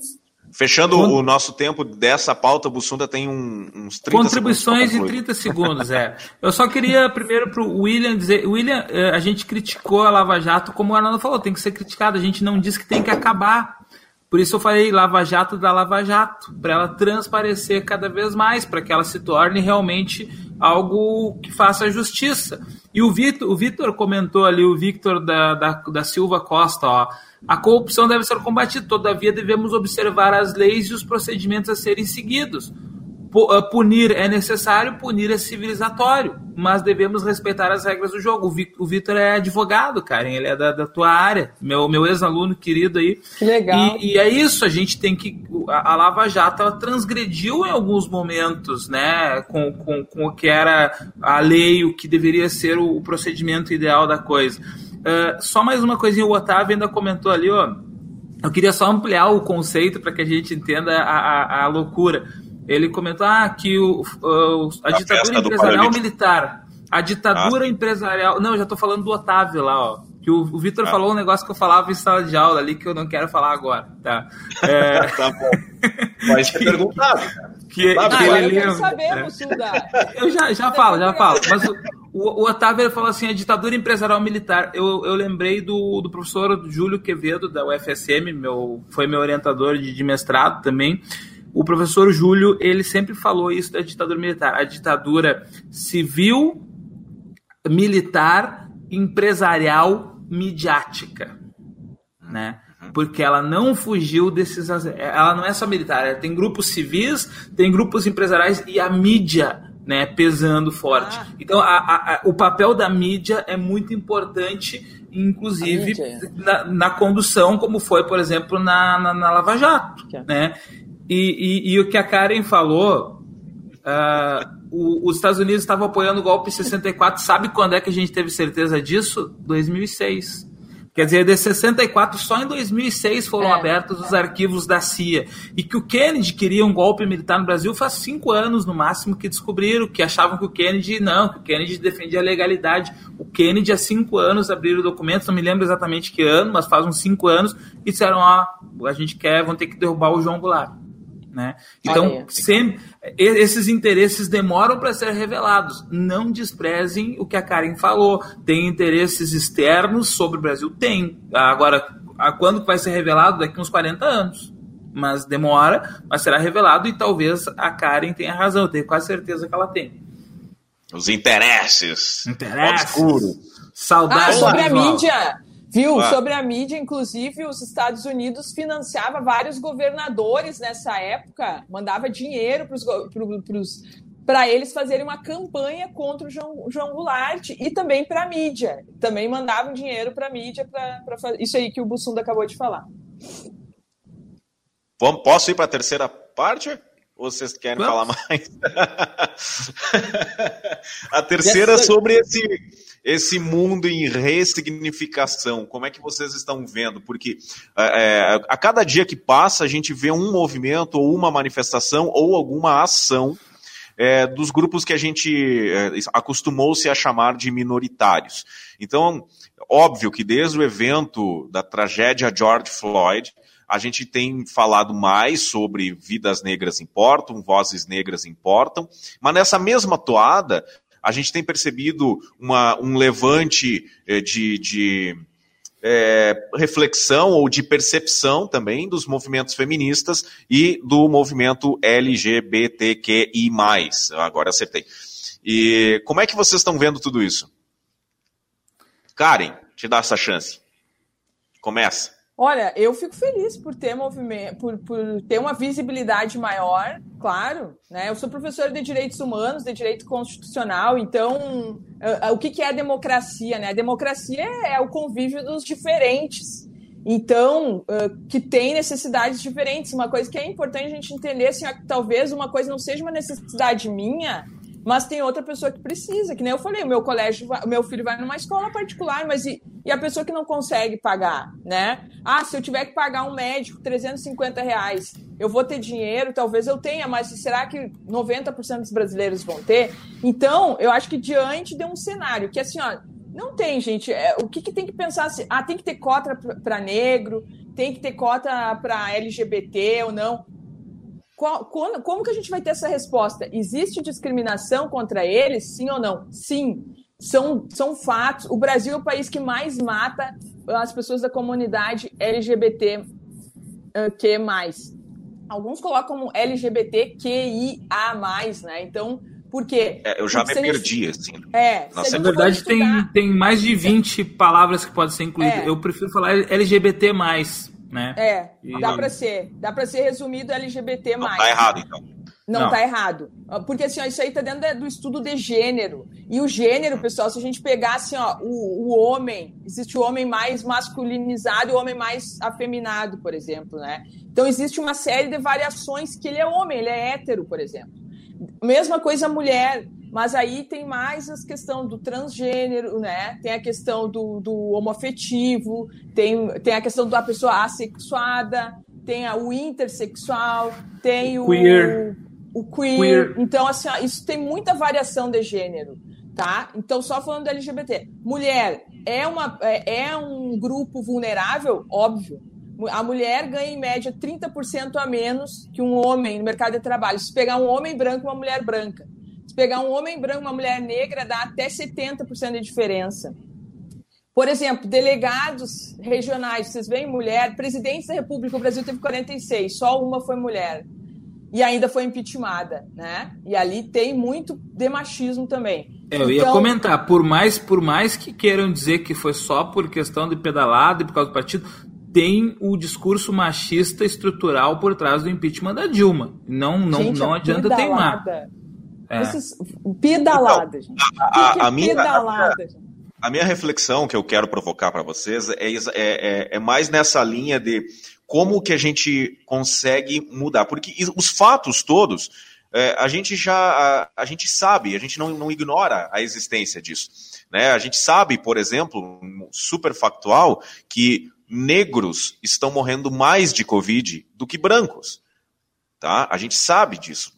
Fechando o nosso tempo dessa pauta, Bussunda tem um, uns 30 Contribuições em 30 segundos, é. Eu só queria primeiro para o William dizer: William, eh, a gente criticou a Lava Jato, como o Arnaldo falou, tem que ser criticado. A gente não diz que tem que acabar. Por isso eu falei Lava Jato da Lava Jato, para ela transparecer cada vez mais, para que ela se torne realmente algo que faça justiça. E o Vitor, o Vitor comentou ali, o Victor da, da, da Silva Costa, ó, a corrupção deve ser combatida, todavia devemos observar as leis e os procedimentos a serem seguidos punir é necessário, punir é civilizatório, mas devemos respeitar as regras do jogo. O Vitor é advogado, cara, ele é da, da tua área, meu, meu ex-aluno querido aí. Que legal. E, e, é isso, a gente tem que. A, a Lava Jato ela transgrediu em alguns momentos, né, com, com, com o que era a lei, o que deveria ser o, o procedimento ideal da coisa. Uh, só mais uma coisinha, o Otávio ainda comentou ali, ó. Eu queria só ampliar o conceito para que a gente entenda a, a, a loucura ele comentou ah, que o, o a, a ditadura empresarial militar, a ditadura ah. empresarial. Não, eu já estou falando do Otávio lá, ó. Que o, o Vitor ah. falou um negócio que eu falava em sala de aula ali que eu não quero falar agora, tá? É... (laughs) tá bom. Pode ser perguntado, Que, tá que ele eu sabemos, (laughs) é. Eu já, já falo, já falo. Mas o, o, o Otávio falou assim: a ditadura empresarial militar. Eu, eu lembrei do, do professor Júlio Quevedo, da UFSM, meu, foi meu orientador de, de mestrado também o professor Júlio, ele sempre falou isso da ditadura militar. A ditadura civil, militar, empresarial, midiática, né? Porque ela não fugiu desses. Ela não é só militar, ela tem grupos civis, tem grupos empresariais e a mídia né, pesando forte. Ah. Então, a, a, o papel da mídia é muito importante, inclusive na, na, condução, como foi, por exemplo, na, na, na Lava Jato. É. Né? E, e, e, o que a Karen falou, uh, o, os Estados Unidos estavam apoiando o golpe em 64. Sabe quando é que a gente teve certeza disso? 2006. Quer dizer, de 64, só em 2006 foram é, abertos os arquivos da CIA. E que o Kennedy queria um golpe militar no Brasil faz cinco anos, no máximo, que descobriram, que achavam que o Kennedy, não, que o Kennedy defendia a legalidade. O Kennedy, há cinco anos, abriram documentos, não me lembro exatamente que ano, mas faz uns cinco anos, e disseram, ó, oh, a gente quer, vão ter que derrubar o João Goulart. Né? Então, sempre, esses interesses demoram para ser revelados. Não desprezem o que a Karen falou. Tem interesses externos sobre o Brasil? Tem. Agora, a quando vai ser revelado? Daqui uns 40 anos. Mas demora, mas será revelado e talvez a Karen tenha razão. Eu tenho quase certeza que ela tem. Os interesses. Interesses. Obscuro. Saudades. Ah, sobre a mídia. Viu? Ah. Sobre a mídia, inclusive, os Estados Unidos financiava vários governadores nessa época, mandava dinheiro para eles fazerem uma campanha contra o João, João Goulart e também para a mídia. Também mandavam dinheiro para a mídia para fazer isso aí que o Bussunda acabou de falar. Vamos, posso ir para a terceira parte? Ou vocês querem Vamos. falar mais? (laughs) a terceira sobre esse esse mundo em ressignificação? Como é que vocês estão vendo? Porque é, é, a cada dia que passa, a gente vê um movimento, ou uma manifestação, ou alguma ação é, dos grupos que a gente é, acostumou-se a chamar de minoritários. Então, óbvio que desde o evento da tragédia George Floyd, a gente tem falado mais sobre vidas negras importam, vozes negras importam, mas nessa mesma toada, a gente tem percebido uma, um levante eh, de, de é, reflexão ou de percepção também dos movimentos feministas e do movimento LGBTQI. Agora acertei. E como é que vocês estão vendo tudo isso? Karen, te dá essa chance. Começa. Olha, eu fico feliz por ter movimento, por, por ter uma visibilidade maior, claro. Né? Eu sou professora de direitos humanos, de direito constitucional, então o que, que é a democracia? Né? A democracia é, é o convívio dos diferentes. Então, que tem necessidades diferentes. Uma coisa que é importante a gente entender, assim, talvez uma coisa não seja uma necessidade minha, mas tem outra pessoa que precisa, que nem eu falei, o meu colégio, o meu filho vai numa escola particular, mas e, e, a pessoa que não consegue pagar, né? Ah, se eu tiver que pagar um médico 350 reais, eu vou ter dinheiro, talvez eu tenha, mas será que 90% dos brasileiros vão ter? Então, eu acho que diante de um cenário que assim, ó, não tem, gente. É, o que, que, tem que pensar? Assim, ah, tem que ter cota para negro, tem que ter cota para LGBT ou não. Qual, como, como que a gente vai ter essa resposta? Existe discriminação contra eles, sim ou não? Sim. São, são fatos. O Brasil é o país que mais mata as pessoas da comunidade LGBT que mais. Alguns colocam como LGBTQIA+, né? Então, por quê? É, eu já me perdi, assim. É, Nossa, na verdade estudar... tem, tem mais de 20 palavras que podem ser incluídas. É. Eu prefiro falar LGBT+, né? É, e... dá para ser. Dá para ser resumido LGBT+. Não, tá errado, então. Não, não, tá errado. Porque assim, ó, isso aí tá dentro do estudo de gênero. E o gênero, pessoal, se a gente pegar assim, ó, o, o homem, existe o homem mais masculinizado e o homem mais afeminado, por exemplo, né? Então existe uma série de variações que ele é homem, ele é hétero, por exemplo. Mesma coisa a mulher, mas aí tem mais a questão do transgênero, né? Tem a questão do, do homoafetivo, tem, tem a questão da pessoa assexuada, tem a, o intersexual, tem o, queer o queer. queer. Então, assim, ó, isso tem muita variação de gênero, tá? Então, só falando do LGBT. Mulher é, uma, é, é um grupo vulnerável? Óbvio. A mulher ganha, em média, 30% a menos que um homem no mercado de trabalho. Se pegar um homem branco e uma mulher branca. Se pegar um homem branco e uma mulher negra, dá até 70% de diferença. Por exemplo, delegados regionais, vocês veem mulher, presidentes da República, o Brasil teve 46, só uma foi mulher e ainda foi impeachmentada, né? E ali tem muito de machismo também. É, eu ia então, comentar, por mais, por mais que queiram dizer que foi só por questão de pedalada e por causa do partido, tem o discurso machista estrutural por trás do impeachment da Dilma. Não, não, gente, não adianta pedalada. teimar. É. pedalada, então, gente. A, a, a minha, pedalada, a, a, minha reflexão que eu quero provocar para vocês é, é, é, é mais nessa linha de como que a gente consegue mudar? Porque os fatos todos, é, a gente já a, a, gente sabe, a gente não, não ignora a existência disso. Né? A gente sabe, por exemplo, super factual, que negros estão morrendo mais de Covid do que brancos. Tá? A gente sabe disso.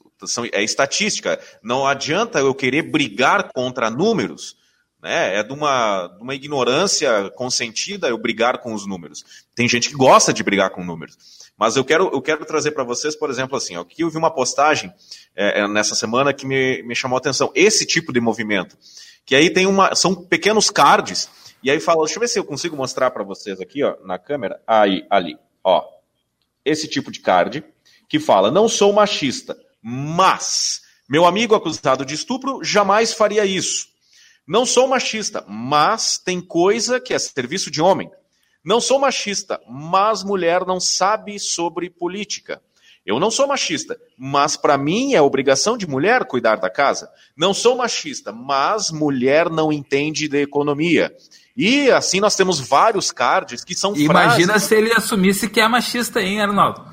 É estatística. Não adianta eu querer brigar contra números, né? É de uma, de uma ignorância consentida eu brigar com os números. Tem gente que gosta de brigar com números. Mas eu quero, eu quero trazer para vocês, por exemplo, assim, ó, eu vi uma postagem é, é, nessa semana que me, me chamou a atenção. Esse tipo de movimento. Que aí tem uma. São pequenos cards. E aí fala, deixa eu ver se eu consigo mostrar para vocês aqui, ó, na câmera. Aí, ali, ó. Esse tipo de card que fala: não sou machista, mas meu amigo acusado de estupro jamais faria isso. Não sou machista, mas tem coisa que é serviço de homem. Não sou machista, mas mulher não sabe sobre política. Eu não sou machista, mas para mim é obrigação de mulher cuidar da casa. Não sou machista, mas mulher não entende de economia. E assim nós temos vários cards que são Imagina frases... se ele assumisse que é machista, hein, Arnaldo?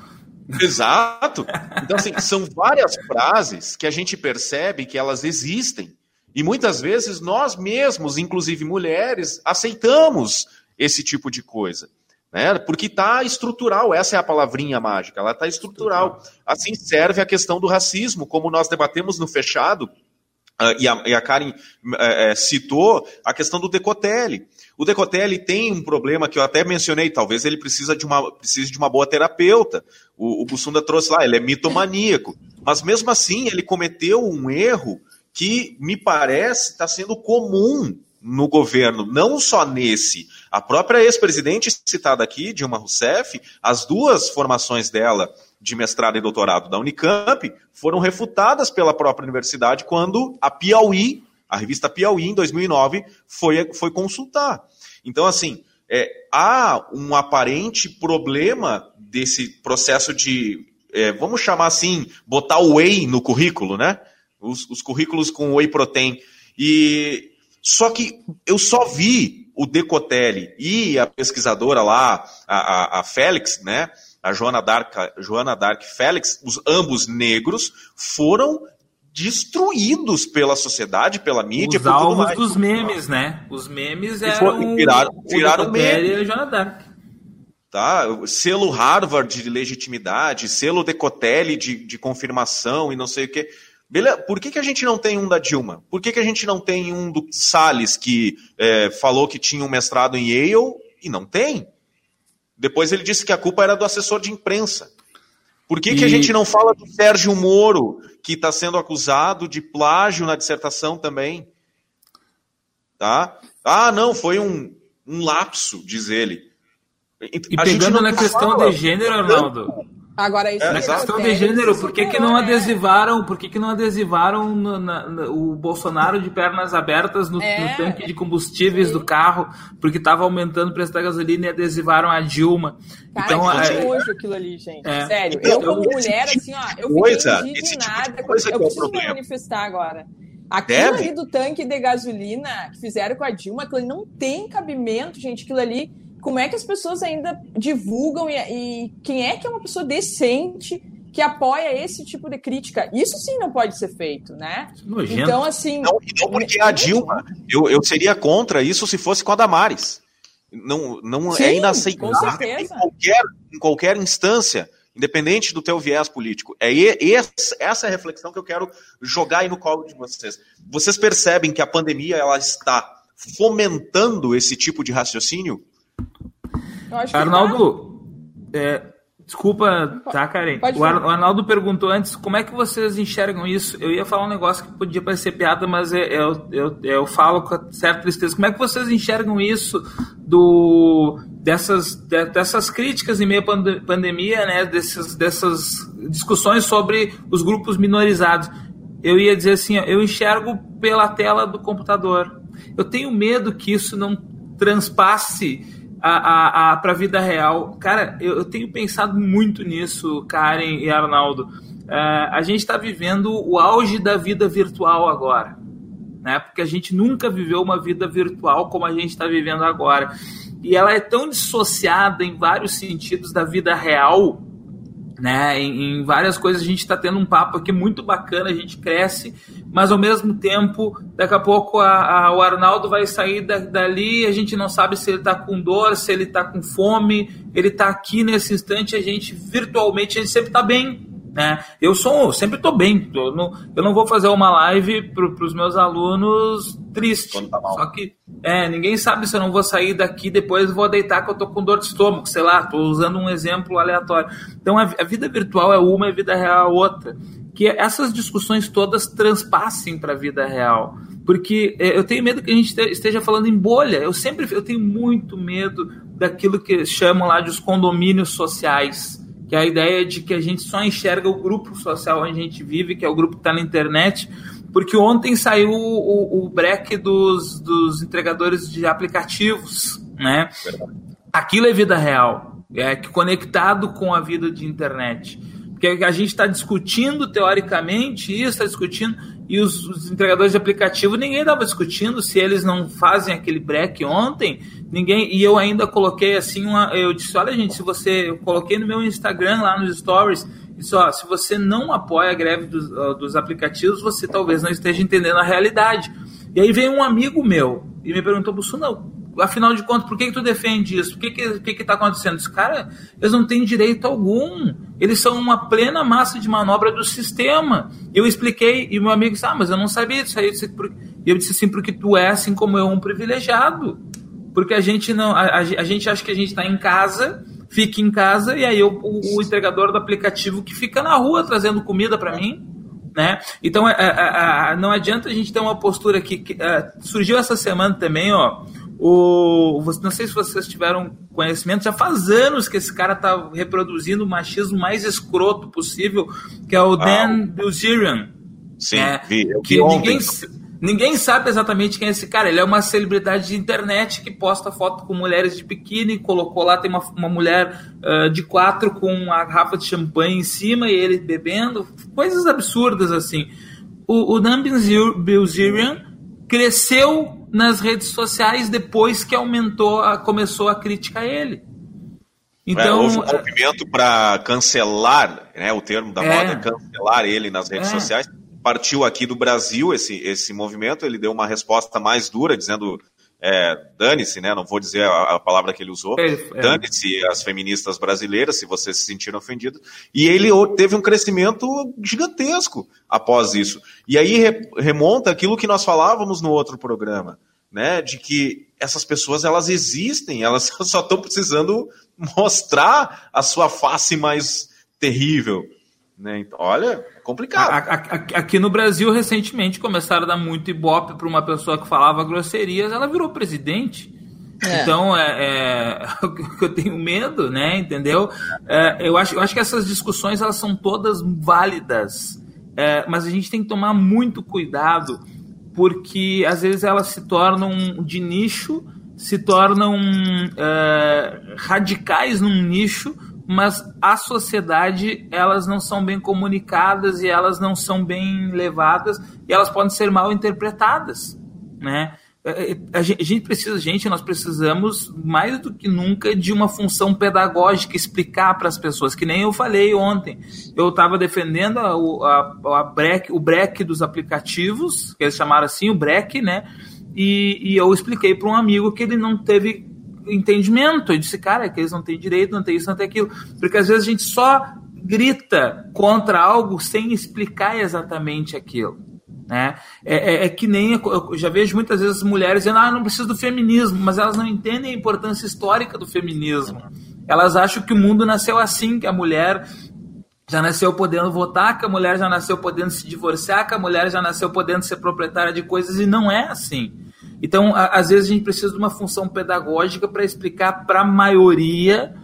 Exato. Então, assim, são várias frases que a gente percebe que elas existem e muitas vezes nós mesmos, inclusive mulheres, aceitamos esse tipo de coisa. Né? Porque está estrutural, essa é a palavrinha mágica, ela está estrutural. Assim serve a questão do racismo, como nós debatemos no fechado, Uh, e, a, e, a, Karen uh, citou a questão do Decotelli. O Decotelli tem um problema que eu até mencionei, talvez ele precisa de uma, precise de uma boa terapeuta. O, o Bussunda trouxe lá, ele é mitomaníaco. Mas mesmo assim, ele cometeu um erro que me parece está sendo comum no governo, não só nesse. A própria ex-presidente citada aqui, Dilma Rousseff, as duas formações dela de mestrado e doutorado da Unicamp foram refutadas pela própria universidade quando a Piauí, a revista Piauí, em 2009, foi, foi consultar. Então, assim, é, há um aparente problema desse processo de, é, vamos chamar assim, botar o whey no currículo, né? os, os currículos com whey protein. E só que eu só vi o Decotelli e a pesquisadora lá, a, a, a Félix, né? A Joana Dark, Joana Dark Félix, os ambos negros, foram destruídos pela sociedade, pela mídia. Os alvos dos memes, né? Os memes eram viraram, viraram meme. E Dark. Tá? Selo Harvard de legitimidade, selo Decotelli de, de confirmação e não sei o que. Beleza? Por que, que a gente não tem um da Dilma? Por que, que a gente não tem um do Salles, que é, falou que tinha um mestrado em Yale e não tem? Depois ele disse que a culpa era do assessor de imprensa. Por que, e... que a gente não fala do Sérgio Moro, que está sendo acusado de plágio na dissertação também? Tá? Ah, não, foi um, um lapso, diz ele. E a pegando na questão fala. de gênero, Arnaldo, Agora, isso é, questão de gênero, por que, que não né? adesivaram, por que, que não adesivaram no, na, na, o Bolsonaro de pernas abertas no, é. no tanque de combustíveis Sim. do carro, porque estava aumentando o preço da gasolina e adesivaram a Dilma. Cara, então, que é, nojo aquilo ali, gente. É. Sério. Então, eu, como mulher, assim, ó, eu coisa, fiquei indignada. Tipo coisa eu preciso me manifestar agora. Aquilo Deve? ali do tanque de gasolina que fizeram com a Dilma, aquilo ali não tem cabimento, gente. Aquilo ali como é que as pessoas ainda divulgam e, e quem é que é uma pessoa decente que apoia esse tipo de crítica. Isso sim não pode ser feito, né? Nojento. Então, assim. Não, não porque a Dilma, eu, eu seria contra isso se fosse com a Damares. Não, não é sim, é inaceitável em qualquer, em qualquer instância, independente do teu viés político. É essa é a reflexão que eu quero jogar aí no colo de vocês. Vocês percebem que a pandemia ela está fomentando esse tipo de raciocínio? Arnaldo, é, desculpa, tá, Karen? O, Ar, o, Arnaldo perguntou antes como é que vocês enxergam isso. Eu ia falar um negócio que podia parecer piada, mas eu, eu, eu, eu falo com certa tristeza. Como é que vocês enxergam isso do dessas, dessas críticas em meio à pandemia, né? Desses, dessas discussões sobre os grupos minorizados? Eu ia dizer assim, eu enxergo pela tela do computador. Eu tenho medo que isso não transpasse a, a, para a vida real. Cara, eu, eu, tenho pensado muito nisso, Karen e Arnaldo. Uh, a gente está vivendo o auge da vida virtual agora, né? Porque a gente nunca viveu uma vida virtual como a gente está vivendo agora. E ela é tão dissociada em vários sentidos da vida real né? Em, em, várias coisas a gente está tendo um papo aqui muito bacana, a gente cresce, mas ao mesmo tempo, daqui a pouco a, a, o Arnaldo vai sair da, dali, a gente não sabe se ele está com dor, se ele está com fome, ele está aqui nesse instante, a gente virtualmente a gente sempre está bem, né? Eu sou, sempre estou bem, eu não, eu não vou fazer uma live para os meus alunos triste. Tá Só que é, ninguém sabe se eu não vou sair daqui depois vou deitar que eu tô com dor de estômago, sei lá, tô usando um exemplo aleatório. Então a, a vida virtual é uma a vida real é outra. Que essas discussões todas transpassem para a vida real. Porque é, eu tenho medo que a gente esteja falando em bolha. Eu sempre eu tenho muito medo daquilo que chamam lá de os condomínios sociais que é a ideia de que a gente só enxerga o grupo social onde a gente vive, que é o grupo que está na internet, porque ontem saiu o, o, break dos, dos entregadores de aplicativos, né? Aquilo é vida real, é conectado com a vida de internet. Porque a gente está discutindo teoricamente isso, está discutindo, e os, os, entregadores de aplicativo, ninguém estava discutindo se eles não fazem aquele break ontem, ninguém, e eu ainda coloquei assim, uma, eu disse, olha gente, se você, eu coloquei no meu Instagram lá nos stories, disse, ó, se você não apoia a greve dos, dos aplicativos, você talvez não esteja entendendo a realidade. E aí veio um amigo meu e me perguntou, não afinal de contas, por que, que tu defende isso? O que que, que que tá acontecendo? Esse cara, eles não têm direito algum. Eles são uma plena massa de manobra do sistema. Eu expliquei, e meu amigo disse, ah, mas eu não sabia disso aí. E eu disse assim, porque tu é, assim como eu, um privilegiado. Porque a gente não, a, a, a gente acha que a gente está em casa, fica em casa, e aí eu, o, o entregador do aplicativo que fica na rua trazendo comida para mim, né? Então, é, é, é, não adianta a gente ter uma postura que, que surgiu essa semana também, ó, o, não sei se vocês tiveram conhecimento, já faz anos que esse cara tá reproduzindo o machismo mais escroto possível, que é o ah, Dan Bilzerian. Sim, é, vi, eu que ninguém, ninguém sabe exatamente quem é esse cara. Ele é uma celebridade de internet que posta foto com mulheres de biquíni, colocou lá, tem uma, uma mulher uh, de quatro com uma garrafa de champanhe em cima e ele bebendo, coisas absurdas assim. O, o Dan Bilzerian cresceu nas redes sociais depois que aumentou, a, começou a crítica a ele. Então, é, houve um movimento para cancelar, né, o termo da é, moda é cancelar ele nas redes é. sociais. Partiu aqui do Brasil esse, esse movimento, ele deu uma resposta mais dura, dizendo é, dane-se, né? Não vou dizer a, a palavra que ele usou. É, é. Dane-se as feministas brasileiras, se vocês se sentiram ofendidos. E ele teve um crescimento gigantesco após isso. E aí re, remonta aquilo que nós falávamos no outro programa, né? De que essas pessoas elas existem, elas (laughs) só estão precisando mostrar a sua face mais terrível. Né? Então, olha, é complicado. Aqui no Brasil, recentemente, começaram a dar muito ibope para uma pessoa que falava grosserias, ela virou presidente. É. Então, é, é (laughs) eu tenho medo, né? Entendeu? É, eu, acho, eu acho que essas discussões elas são todas válidas, é, mas a gente tem que tomar muito cuidado, porque às vezes elas se tornam de nicho, se tornam é, radicais num nicho, mas a sociedade elas não são bem comunicadas e elas não são bem levadas e elas podem ser mal interpretadas, né? É, é, a gente precisa, gente, nós precisamos mais do que nunca de uma função pedagógica, explicar para as pessoas, que nem eu falei ontem. Eu estava defendendo a, a, a break, o break dos aplicativos, que eles chamaram assim, o break, né? E, e eu expliquei para um amigo que ele não teve entendimento. Eu disse, cara, é que eles não têm direito, não tem isso, não tem aquilo. Porque às vezes a gente só grita contra algo sem explicar exatamente aquilo. Né? É, é, é, que nem eu já vejo muitas vezes mulheres dizendo, ah, não preciso do feminismo, mas elas não entendem a importância histórica do feminismo. Elas acham que o mundo nasceu assim, que a mulher já nasceu podendo votar, que a mulher já nasceu podendo se divorciar, que a mulher já nasceu podendo ser proprietária de coisas, e não é assim. Então, a, às vezes, a gente precisa de uma função pedagógica para explicar para a maioria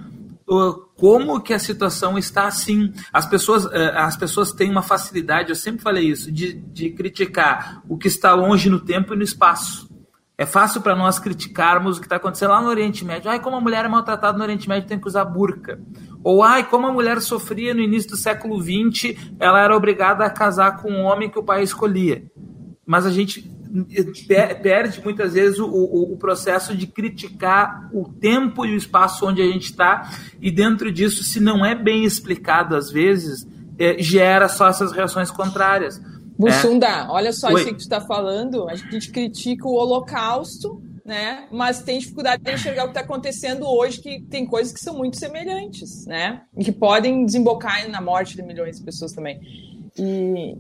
como que a situação está assim. As pessoas, eh, as pessoas têm uma facilidade, eu sempre falei isso, de, de criticar o que está longe no tempo e no espaço. É fácil para nós criticarmos o que está acontecendo lá no Oriente Médio. Ai, como a mulher é maltratada no Oriente Médio tem que usar burca. Ou, ai, como a mulher sofria no início do século XX, ela era obrigada a casar com um homem que o pai escolhia. Mas a gente perde muitas vezes o, o, o, processo de criticar o tempo e o espaço onde a gente está, e dentro disso, se não é bem explicado às vezes, é, gera só essas reações contrárias. Bussunda, é. olha só Oi. isso que tu está falando, a gente critica o holocausto, né? Mas tem dificuldade de enxergar o que está acontecendo hoje, que tem coisas que são muito semelhantes, né? E que podem desembocar na morte de milhões de pessoas também. E,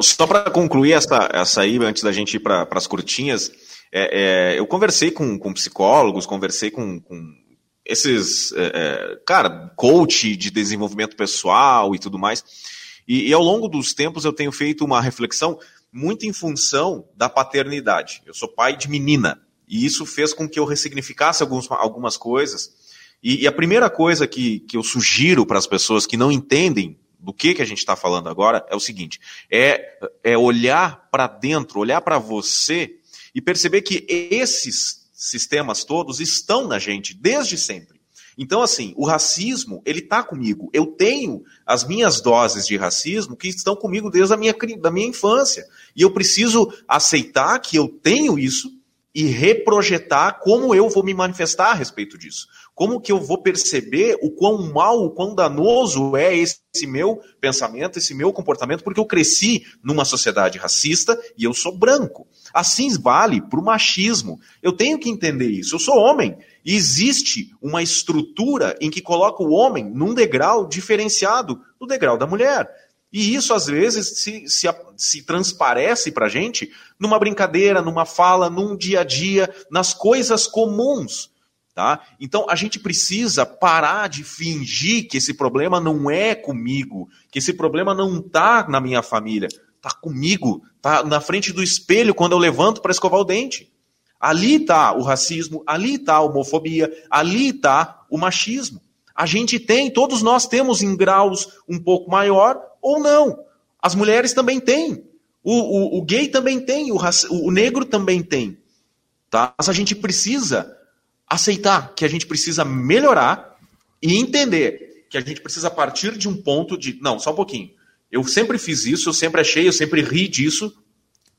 só para concluir essa, essa aí, antes da gente ir para as curtinhas, é, é, eu conversei com, com psicólogos, conversei com, com esses, é, é, cara, coach de desenvolvimento pessoal e tudo mais. E, e, ao longo dos tempos eu tenho feito uma reflexão muito em função da paternidade. Eu sou pai de menina, e isso fez com que eu ressignificasse alguns, algumas coisas. E, e a primeira coisa que, que eu sugiro para as pessoas que não entendem do que, que a gente está falando agora é o seguinte: é, é olhar para dentro, olhar para você e perceber que esses sistemas todos estão na gente desde sempre. Então, assim, o racismo, ele está comigo. Eu tenho as minhas doses de racismo que estão comigo desde a minha, da minha infância. E eu preciso aceitar que eu tenho isso e reprojetar como eu vou me manifestar a respeito disso. Como que eu vou perceber o quão mal, o quão danoso é esse meu pensamento, esse meu comportamento, porque eu cresci numa sociedade racista e eu sou branco. Assim vale para o machismo. Eu tenho que entender isso. Eu sou homem. E existe uma estrutura em que coloca o homem num degrau diferenciado do degrau da mulher. E isso, às vezes, se, se, se transparece para gente numa brincadeira, numa fala, num dia a dia, nas coisas comuns. Tá? Então a gente precisa parar de fingir que esse problema não é comigo, que esse problema não está na minha família, está comigo, está na frente do espelho quando eu levanto para escovar o dente. Ali está o racismo, ali está a homofobia, ali está o machismo. A gente tem, todos nós temos em graus um pouco maior ou não. As mulheres também têm. O, o, o gay também tem, o, o negro também tem. Tá? Mas a gente precisa aceitar que a gente precisa melhorar e entender que a gente precisa partir de um ponto de, não, só um pouquinho. Eu sempre fiz isso, eu sempre achei, eu sempre ri disso,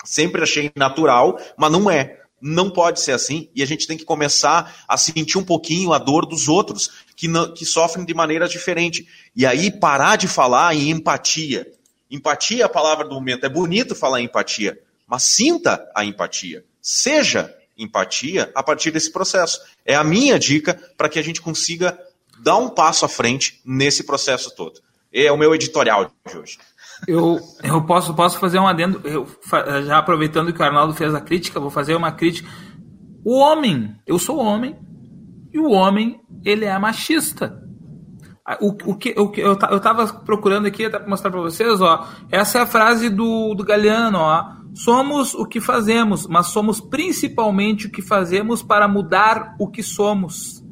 sempre achei natural, mas não é. Não pode ser assim e a gente tem que começar a sentir um pouquinho a dor dos outros que, não, que sofrem de maneira diferente. E aí parar de falar em empatia. Empatia é a palavra do momento. É bonito falar em empatia, mas sinta a empatia. Seja empatia a partir desse processo. É a minha dica para que a gente consiga dar um passo à frente nesse processo todo. É o meu editorial de hoje. Eu, eu posso, posso fazer um adendo, eu, já aproveitando que o Arnaldo fez a crítica, vou fazer uma crítica. O homem, eu sou homem, e o homem, ele é machista. O, o, que, o que eu, eu tava procurando aqui até para mostrar para vocês, ó. Essa é a frase do, do Galeano, ó. Somos o que fazemos, mas somos principalmente o que fazemos para mudar o que somos.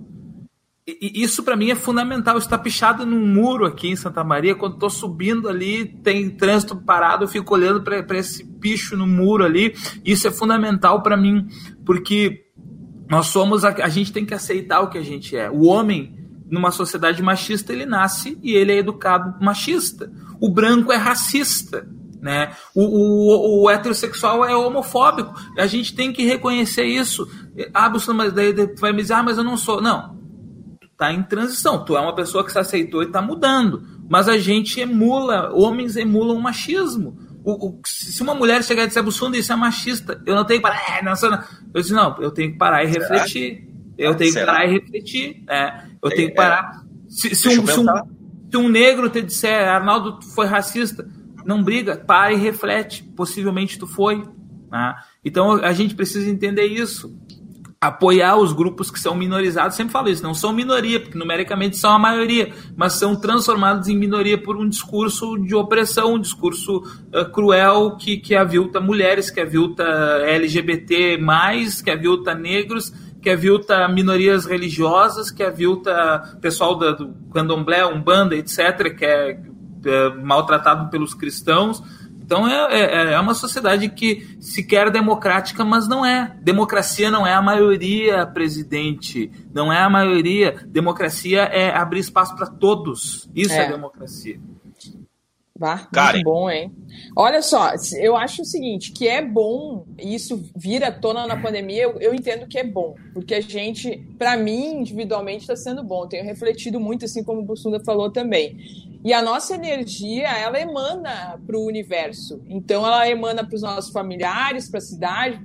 E, isso para mim é fundamental. Está pichado num muro aqui em Santa Maria. Quando estou subindo ali, tem trânsito parado, eu fico olhando para esse picho no muro ali. Isso é fundamental para mim, porque nós somos a, a gente tem que aceitar o que a gente é. O homem numa sociedade machista, ele nasce e ele é educado machista. O branco é racista. Né? O, o, o heterossexual é homofóbico. A gente tem que reconhecer isso. Ah, mas daí vai me dizer, ah, mas eu não sou. Não. Tu tá em transição. Tu é uma pessoa que se aceitou e está mudando. Mas a gente emula, homens emulam o machismo. O, o, se uma mulher chegar e disser, Bussunda, isso é machista, eu não tenho que parar. É, não, não. Eu disse, não, eu tenho que parar e refletir. Eu tenho Será? que parar e refletir. É, eu tenho que é, parar. Se, se, um, se, um, se, um, negro te disser, Arnaldo foi racista, não briga, para e reflete. Possivelmente tu foi. Né? Então a gente precisa entender isso. Apoiar os grupos que são minorizados, sempre falo isso, não são minoria, porque numericamente são a maioria, mas são transformados em minoria por um discurso de opressão, um discurso uh, cruel que, que avilta mulheres, que avilta LGBT, que avilta negros, que avilta minorias religiosas, que avilta pessoal da, do candomblé, umbanda, etc., que é, é maltratado pelos cristãos. Então é, é, é, uma sociedade que se quer democrática, mas não é. Democracia não é a maioria, presidente. Não é a maioria. Democracia é abrir espaço para todos. Isso é, é democracia. Bah, muito bom, hein? Olha só, eu acho o seguinte, que é bom, isso vir à tona na pandemia, eu, eu entendo que é bom, porque a gente, para mim, individualmente, está sendo bom. Tenho refletido muito, assim como o Bussunda falou também. E a nossa energia, ela emana para o universo. Então, ela emana para os nossos familiares, para a cidade,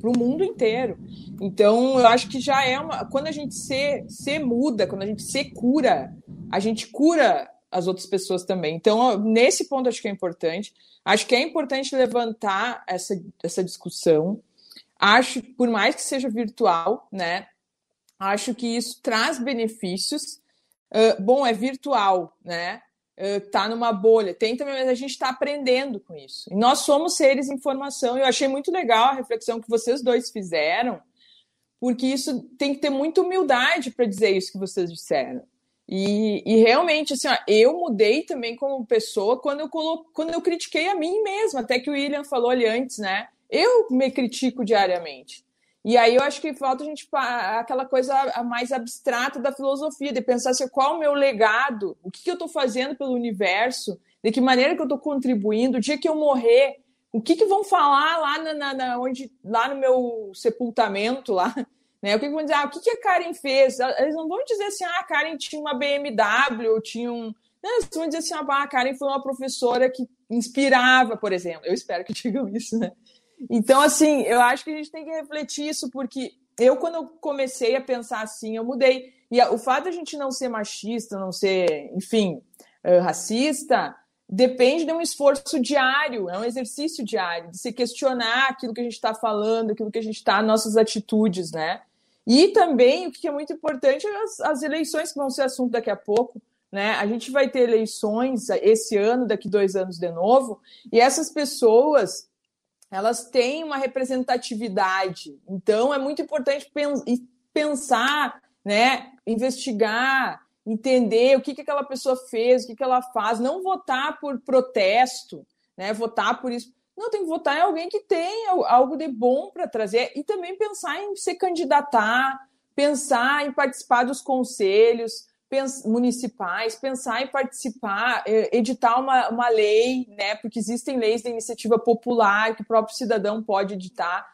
para o mundo inteiro. Então, eu acho que já é uma. Quando a gente se, se muda, quando a gente se cura, a gente cura as outras pessoas também. Então, nesse ponto, acho que é importante. Acho que é importante levantar essa, essa discussão. Acho, por mais que seja virtual, né? Acho que isso traz benefícios. Uh, bom, é virtual, né? Uh, numa bolha. Tem também, mas a gente está aprendendo com isso. E nós somos seres em formação. Eu achei muito legal a reflexão que vocês dois fizeram, porque isso tem que ter muita humildade para dizer isso que vocês disseram. E, e, realmente, assim, ó, eu mudei também como pessoa quando eu, colo... quando eu critiquei a mim mesma, até que o William falou ali antes, né? Eu me critico diariamente. E aí eu acho que falta a gente aquela coisa mais abstrata da filosofia, de pensar assim, qual o meu legado, o que, que eu estou fazendo pelo universo, de que maneira que eu estou contribuindo, o dia que eu morrer, o que, que vão falar lá, na, na, onde, lá no meu sepultamento, lá, né? O que, vão dizer? Ah, o que, que a Karen fez? Eles não vão dizer assim, ah, a Karen tinha uma BMW, ou tinha um. Não, eles vão dizer assim, ah, a Karen foi uma professora que inspirava, por exemplo. Eu espero que (laughs) digam isso, né? Então, assim, eu acho que a gente tem que refletir isso, porque eu, quando eu comecei a pensar assim, eu mudei. E o fato de a gente não ser machista, não ser, enfim, racista, depende de um esforço diário, é um exercício diário, de se questionar aquilo que a gente está falando, aquilo que a gente está, nossas atitudes, né? E também, o que é muito importante, é as, as eleições que vão ser assunto daqui a pouco. Né? A gente vai ter eleições esse ano, daqui dois anos de novo, e essas pessoas elas têm uma representatividade. Então é muito importante pensar, né? investigar, entender o que, que aquela pessoa fez, o que, que ela faz, não votar por protesto, né? votar por isso. Não, tem que votar em alguém que tem algo de bom para trazer e também pensar em se candidatar, pensar em participar dos conselhos municipais, pensar em participar, é, editar uma, uma lei, né? Porque existem leis de iniciativa popular que o próprio cidadão pode editar.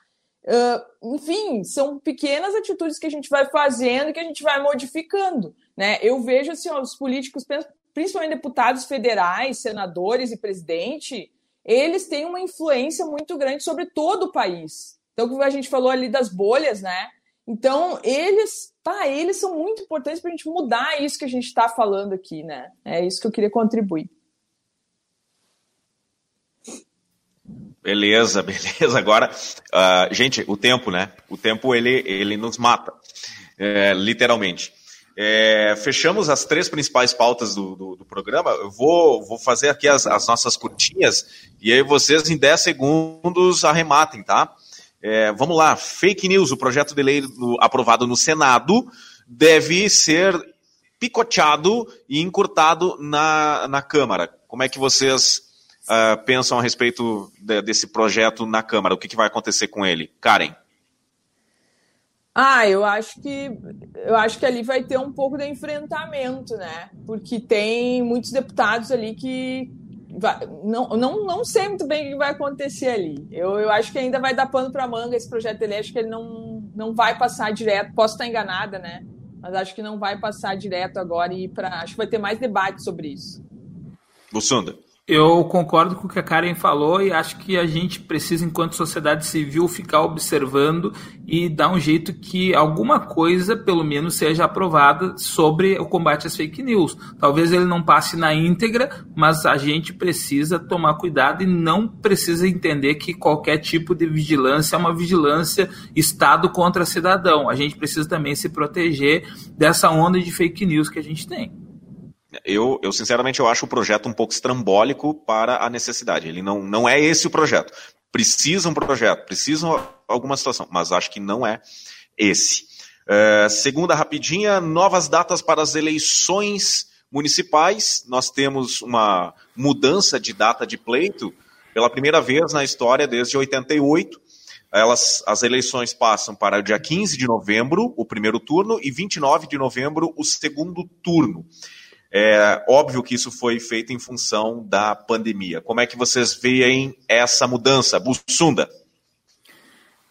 Uh, enfim, são pequenas atitudes que a gente vai fazendo e que a gente vai modificando. Né? Eu vejo assim, os políticos, principalmente deputados federais, senadores e presidente, eles têm uma influência muito grande sobre todo o país. Então, a gente falou ali das bolhas, né? Então, eles, tá, eles são muito importantes para a gente mudar isso que a gente está falando aqui, né? É isso que eu queria contribuir. Beleza, (laughs) beleza. Agora, uh, gente, o tempo, né? O tempo ele, ele nos mata, é, literalmente. É, fechamos as três principais pautas do, do, do, programa. Eu vou, vou fazer aqui as, as, nossas curtinhas e aí vocês em 10 segundos arrematem, tá? É, vamos lá, fake news, o projeto de lei no, aprovado no Senado deve ser picoteado e encurtado na, na Câmara. Como é que vocês uh, pensam a respeito de, desse projeto na Câmara? O que, que vai acontecer com ele? Karen. Ah, eu acho que eu acho que ali vai ter um pouco de enfrentamento, né? Porque tem muitos deputados ali que vai, não, não, não sei muito bem o que vai acontecer ali. Eu, eu acho que ainda vai dar pano para manga esse projeto de lei. Acho que ele não, não vai passar direto. Posso estar enganada, né? Mas acho que não vai passar direto agora e para acho que vai ter mais debate sobre isso. Bussunda. Eu concordo com o que a Karen falou e acho que a gente precisa, enquanto sociedade civil, ficar observando e dar um jeito que alguma coisa, pelo menos, seja aprovada sobre o combate às fake news. Talvez ele não passe na íntegra, mas a gente precisa tomar cuidado e não precisa entender que qualquer tipo de vigilância é uma vigilância Estado contra cidadão. A gente precisa também se proteger dessa onda de fake news que a gente tem. Eu, eu, sinceramente, eu acho o projeto um pouco estrambólico para a necessidade. Ele não, não é esse o projeto. Precisa um projeto, precisa alguma situação, mas acho que não é esse. É, segunda rapidinha, novas datas para as eleições municipais. Nós temos uma mudança de data de pleito pela primeira vez na história desde 88. Elas, as eleições passam para o dia 15 de novembro, o primeiro turno, e 29 de novembro, o segundo turno. É óbvio que isso foi feito em função da pandemia. Como é que vocês veem essa mudança? Bussunda.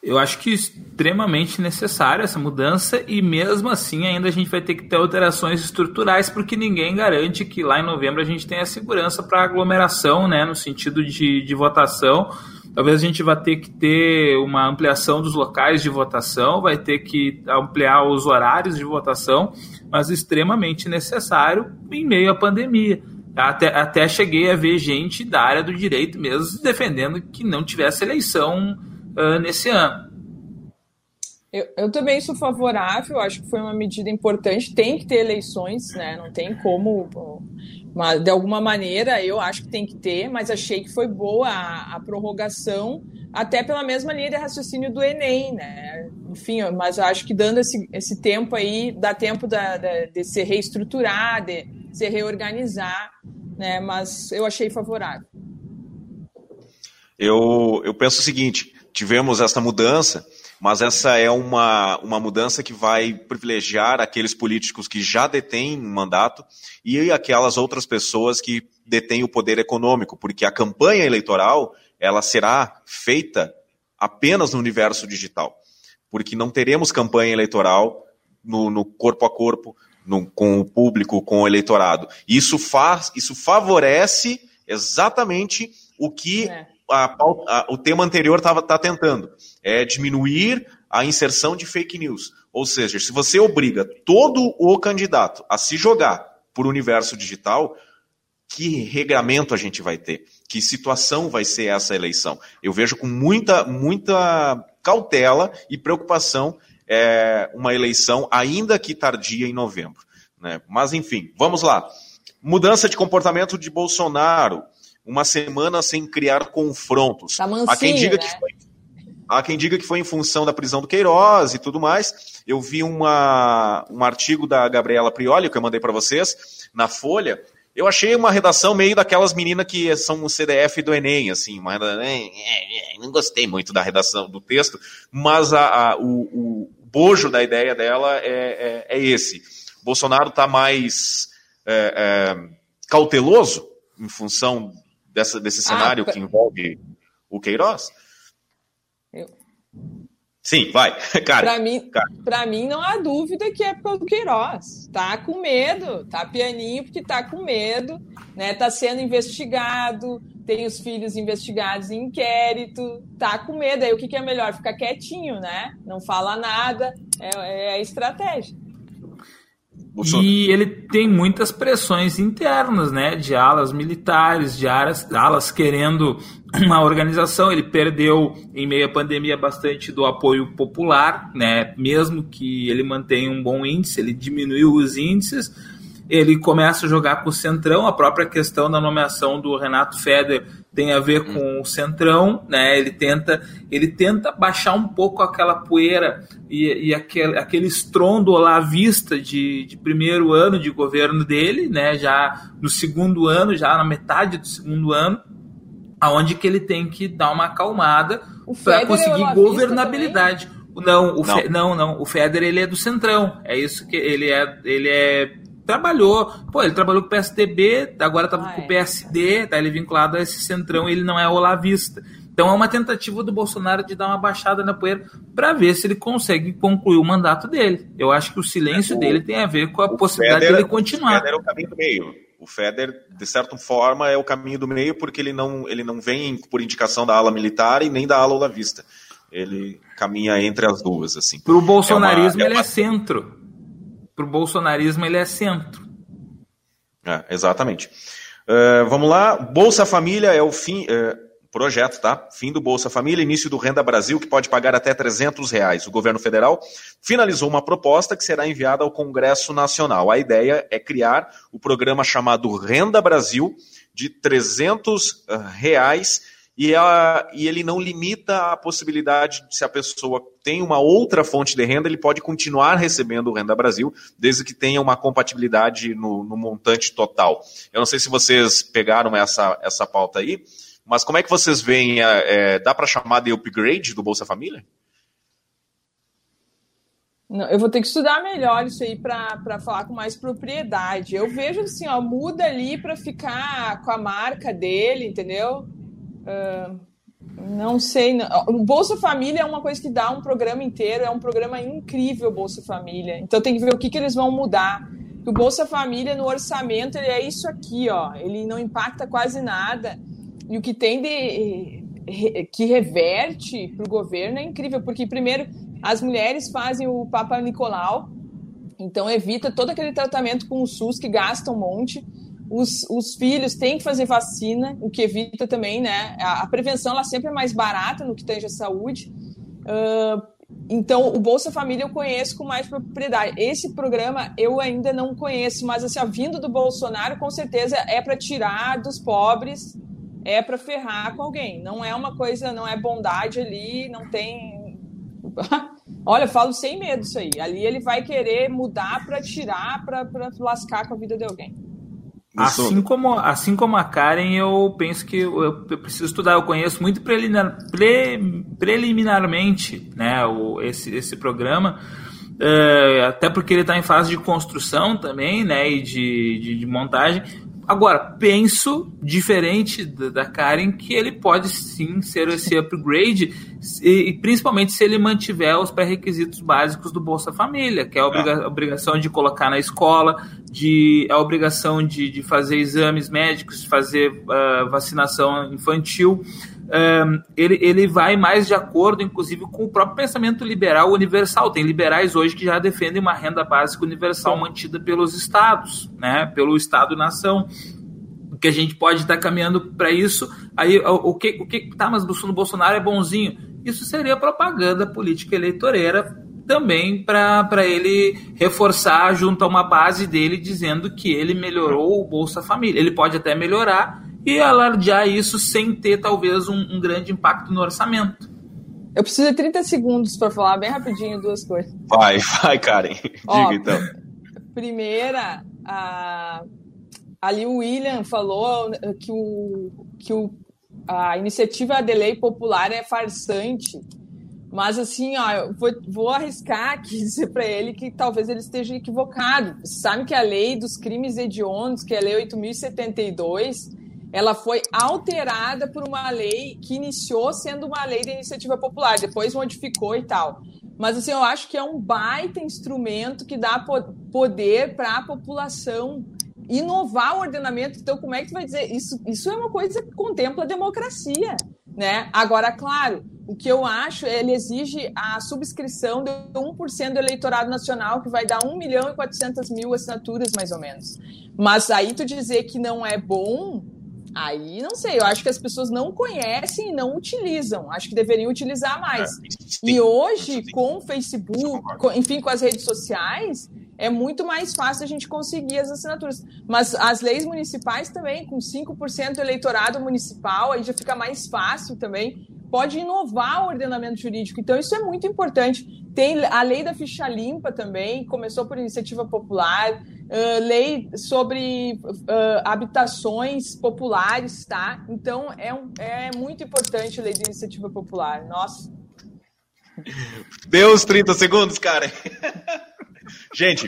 Eu acho que extremamente necessária essa mudança e mesmo assim ainda a gente vai ter que ter alterações estruturais porque ninguém garante que lá em novembro a gente tenha segurança para aglomeração, né, no sentido de, de votação. Talvez a gente vá ter que ter uma ampliação dos locais de votação, vai ter que ampliar os horários de votação mas extremamente necessário em meio à pandemia. Até, até cheguei a ver gente da área do direito mesmo defendendo que não tivesse eleição uh, nesse ano. Eu, eu, também sou favorável, acho que foi uma medida importante. Tem que ter eleições, né? Não tem como. Mas, de alguma maneira, eu acho que tem que ter, mas achei que foi boa a, a prorrogação até pela mesma linha de raciocínio do Enem, né? Enfim, mas acho que dando esse, esse tempo aí, dá tempo da, da, de se reestruturar, de se reorganizar, né? Mas eu achei favorável. Eu, eu penso o seguinte: tivemos essa mudança, mas essa é uma, uma mudança que vai privilegiar aqueles políticos que já detêm mandato e aquelas outras pessoas que detêm o poder econômico, porque a campanha eleitoral ela será feita apenas no universo digital, porque não teremos campanha eleitoral no, no corpo a corpo, no, com o público, com o eleitorado. Isso faz, isso favorece exatamente o que é. A, a, o tema anterior estava tá tentando, é diminuir a inserção de fake news. Ou seja, se você obriga todo o candidato a se jogar por universo digital, que regramento a gente vai ter? Que situação vai ser essa eleição? Eu vejo com muita, muita cautela e preocupação é, uma eleição, ainda que tardia em novembro. Né? Mas, enfim, vamos lá. Mudança de comportamento de Bolsonaro. Uma semana sem criar confrontos. Tá mansinho, há quem diga né? que foi, há quem diga que foi em função da prisão do Queiroz e tudo mais. Eu vi uma, um artigo da Gabriela Prioli, que eu mandei para vocês, na Folha, eu achei uma redação meio daquelas meninas que são o CDF do Enem, assim, mas não gostei muito da redação do texto, mas a, a o, o, bojo da ideia dela é, é, é esse. Bolsonaro está mais é, é, cauteloso em função dessa, desse ah, cenário ah, que envolve o Queiroz? Eu, Sim, vai, (laughs) cara. Para mim, para mim não há dúvida que é pelo Queiroz. Tá com medo, tá pianinho porque tá com medo, né? Tá sendo investigado, tem os filhos investigados em inquérito, tá com medo. Aí o que, que é melhor? Ficar quietinho, né? Não fala nada, é, é a estratégia. E ele tem muitas pressões internas, né? De alas militares, de alas, alas querendo uma organização. Ele perdeu, em meio à pandemia, bastante do apoio popular, né? Mesmo que ele mantenha um bom índice, ele diminuiu os índices. Ele começa a jogar com o Centrão, a própria questão da nomeação do Renato Feder tem a ver com o Centrão, né? Ele tenta, ele tenta baixar um pouco aquela poeira e, e aquele, aquele estrondo lá à vista de, de primeiro ano de governo dele, né? Já no segundo ano, já na metade do segundo ano, aonde que ele tem que dar uma acalmada para conseguir é governabilidade. Não, o não. Fe, não, não, o Feder ele é do Centrão. É isso que ele é, ele é trabalhou. Pô, ele trabalhou com o PSDB, agora tá ah, com o é. PSD, tá ele vinculado a esse centrão, ele não é olavista. Então é uma tentativa do Bolsonaro de dar uma baixada na poeira para ver se ele consegue concluir o mandato dele. Eu acho que o silêncio o, dele tem a ver com a possibilidade Feder, dele continuar. O Feder é o caminho do meio. O Feder, de certa forma, é o caminho do meio porque ele não, ele não vem por indicação da ala militar e nem da ala olavista. Ele caminha entre as duas, assim. Para o bolsonarismo, é uma, é uma... ele é centro para o bolsonarismo ele é centro. É, exatamente. Uh, vamos lá. Bolsa Família é o fim. Uh, projeto, tá? Fim do Bolsa Família, início do Renda Brasil, que pode pagar até 300 reais. O governo federal finalizou uma proposta que será enviada ao Congresso Nacional. A ideia é criar o programa chamado Renda Brasil, de 300 reais e, a, e ele não limita a possibilidade de se a pessoa tem uma outra fonte de renda, ele pode continuar recebendo o Renda Brasil, desde que tenha uma compatibilidade no, no montante total. Eu não sei se vocês pegaram essa, essa pauta aí, mas como é que vocês veem? É, dá para chamar de upgrade do Bolsa Família? Não, eu vou ter que estudar melhor isso aí para falar com mais propriedade. Eu vejo assim, ó, muda ali para ficar com a marca dele, entendeu? Uh, não sei. Não. O Bolsa Família é uma coisa que dá um programa inteiro, é um programa incrível, Bolsa Família. Então tem que ver o que, que eles vão mudar. O Bolsa Família no orçamento ele é isso aqui, ó. Ele não impacta quase nada. E o que tem de que reverte para o governo é incrível, porque primeiro as mulheres fazem o Papa Nicolau, então evita todo aquele tratamento com o SUS que gasta um monte os, os filhos têm que fazer vacina, o que evita também, né? A, a prevenção ela sempre é mais barata no que tange a saúde. Uh, então, o Bolsa Família eu conheço com mais propriedade. Esse programa eu ainda não conheço, mas assim, a vinda do Bolsonaro com certeza é para tirar dos pobres, é para ferrar com alguém. Não é uma coisa, não é bondade ali, não tem. (laughs) Olha, eu falo sem medo isso aí. Ali ele vai querer mudar para tirar, para lascar com a vida de alguém. Assim como, assim como a Karen, eu penso que eu, eu preciso estudar. Eu conheço muito preliminar, pre, preliminarmente né, o, esse, esse programa, é, até porque ele está em fase de construção também né, e de, de, de montagem. Agora, penso, diferente da Karen, que ele pode sim ser esse (laughs) upgrade, e, principalmente se ele mantiver os pré-requisitos básicos do Bolsa Família, que é a obriga obrigação de colocar na escola, de, a obrigação de, de fazer exames médicos, de fazer uh, vacinação infantil ele, ele vai mais de acordo, inclusive, com o próprio pensamento liberal universal. Tem liberais hoje que já defendem uma renda básica universal mantida pelos estados, né, pelo Estado-nação que a gente pode estar caminhando para isso. Aí o que o que tá, mas o Bolsonaro é bonzinho. Isso seria propaganda política eleitoreira também para ele reforçar junto a uma base dele dizendo que ele melhorou o Bolsa Família. Ele pode até melhorar, e alardear isso sem ter talvez um, um grande impacto no orçamento. Eu preciso de 30 segundos para falar bem rapidinho duas coisas. Vai, vai, Karen. (laughs) Ó, Diga então. Primeira, a, ali o William falou que, o, que o, a iniciativa de lei popular é farsante. Mas assim, ó, eu vou, vou arriscar aqui (laughs) dizer para ele que talvez ele esteja equivocado. Você sabe que a lei dos crimes hediondos, que é a lei 8072, ela foi alterada por uma lei que iniciou sendo uma lei de iniciativa popular, depois modificou e tal. Mas assim, eu acho que é um baita instrumento que dá poder para a população inovar o ordenamento. Então, como é que tu vai dizer? Isso, isso é uma coisa que contempla a democracia. Né? Agora, claro, o que eu acho, ele exige a subscrição de 1% do eleitorado nacional, que vai dar 1 milhão e 400 mil assinaturas, mais ou menos. Mas aí tu dizer que não é bom, aí não sei. Eu acho que as pessoas não conhecem e não utilizam. Acho que deveriam utilizar mais. É, e hoje, com o Facebook, com, enfim, com as redes sociais, é muito mais fácil a gente conseguir as assinaturas. Mas as leis municipais também, com 5% do eleitorado municipal, aí já fica mais fácil também. Pode inovar o ordenamento jurídico. Então, isso é muito importante. Tem a lei da ficha limpa também, começou por iniciativa popular, uh, lei sobre uh, habitações populares, tá? Então, é, um, é muito importante a lei de iniciativa popular. Nossa. Deu os 30 segundos, cara. (laughs) Gente,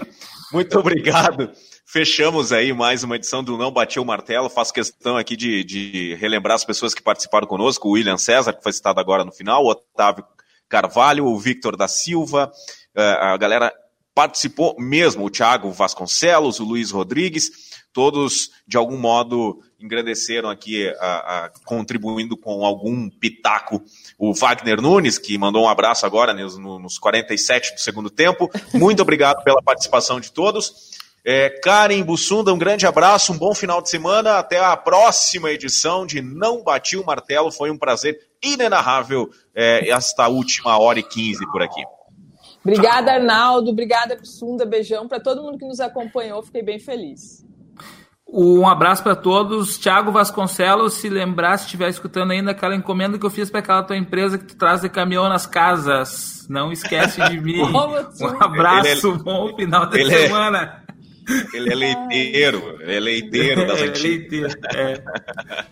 muito obrigado. Fechamos aí mais uma edição do Não Bateu o Martelo. Faço questão aqui de, de relembrar as pessoas que participaram conosco: o William César, que foi citado agora no final, o Otávio Carvalho, o Victor da Silva, eh, a galera participou mesmo, o Thiago Vasconcelos, o Luiz Rodrigues, todos de algum modo engrandeceram aqui, a, a, contribuindo com algum pitaco. O Wagner Nunes, que mandou um abraço agora nos, nos 47 do segundo tempo. Muito obrigado pela participação de todos. É, Karen Bussunda, um grande abraço, um bom final de semana. Até a próxima edição de Não Bati o Martelo. Foi um prazer inenarrável é, esta última hora e quinze por aqui. Obrigada, Arnaldo. Obrigada, Bussunda. Beijão para todo mundo que nos acompanhou. Fiquei bem feliz. Um abraço para todos. Tiago Vasconcelos, se lembrar, se estiver escutando ainda, aquela encomenda que eu fiz para aquela tua empresa que tu traz de caminhão nas casas. Não esquece de mim. (laughs) um abraço, é, bom final de é- semana. É, ele é leiteiro, ele é leiteiro das é, antigas. Leiteiro, é.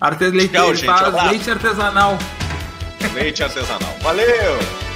Arte, leiteiro, Tchau, gente, faz leite artesanal. Leite artesanal. Valeu!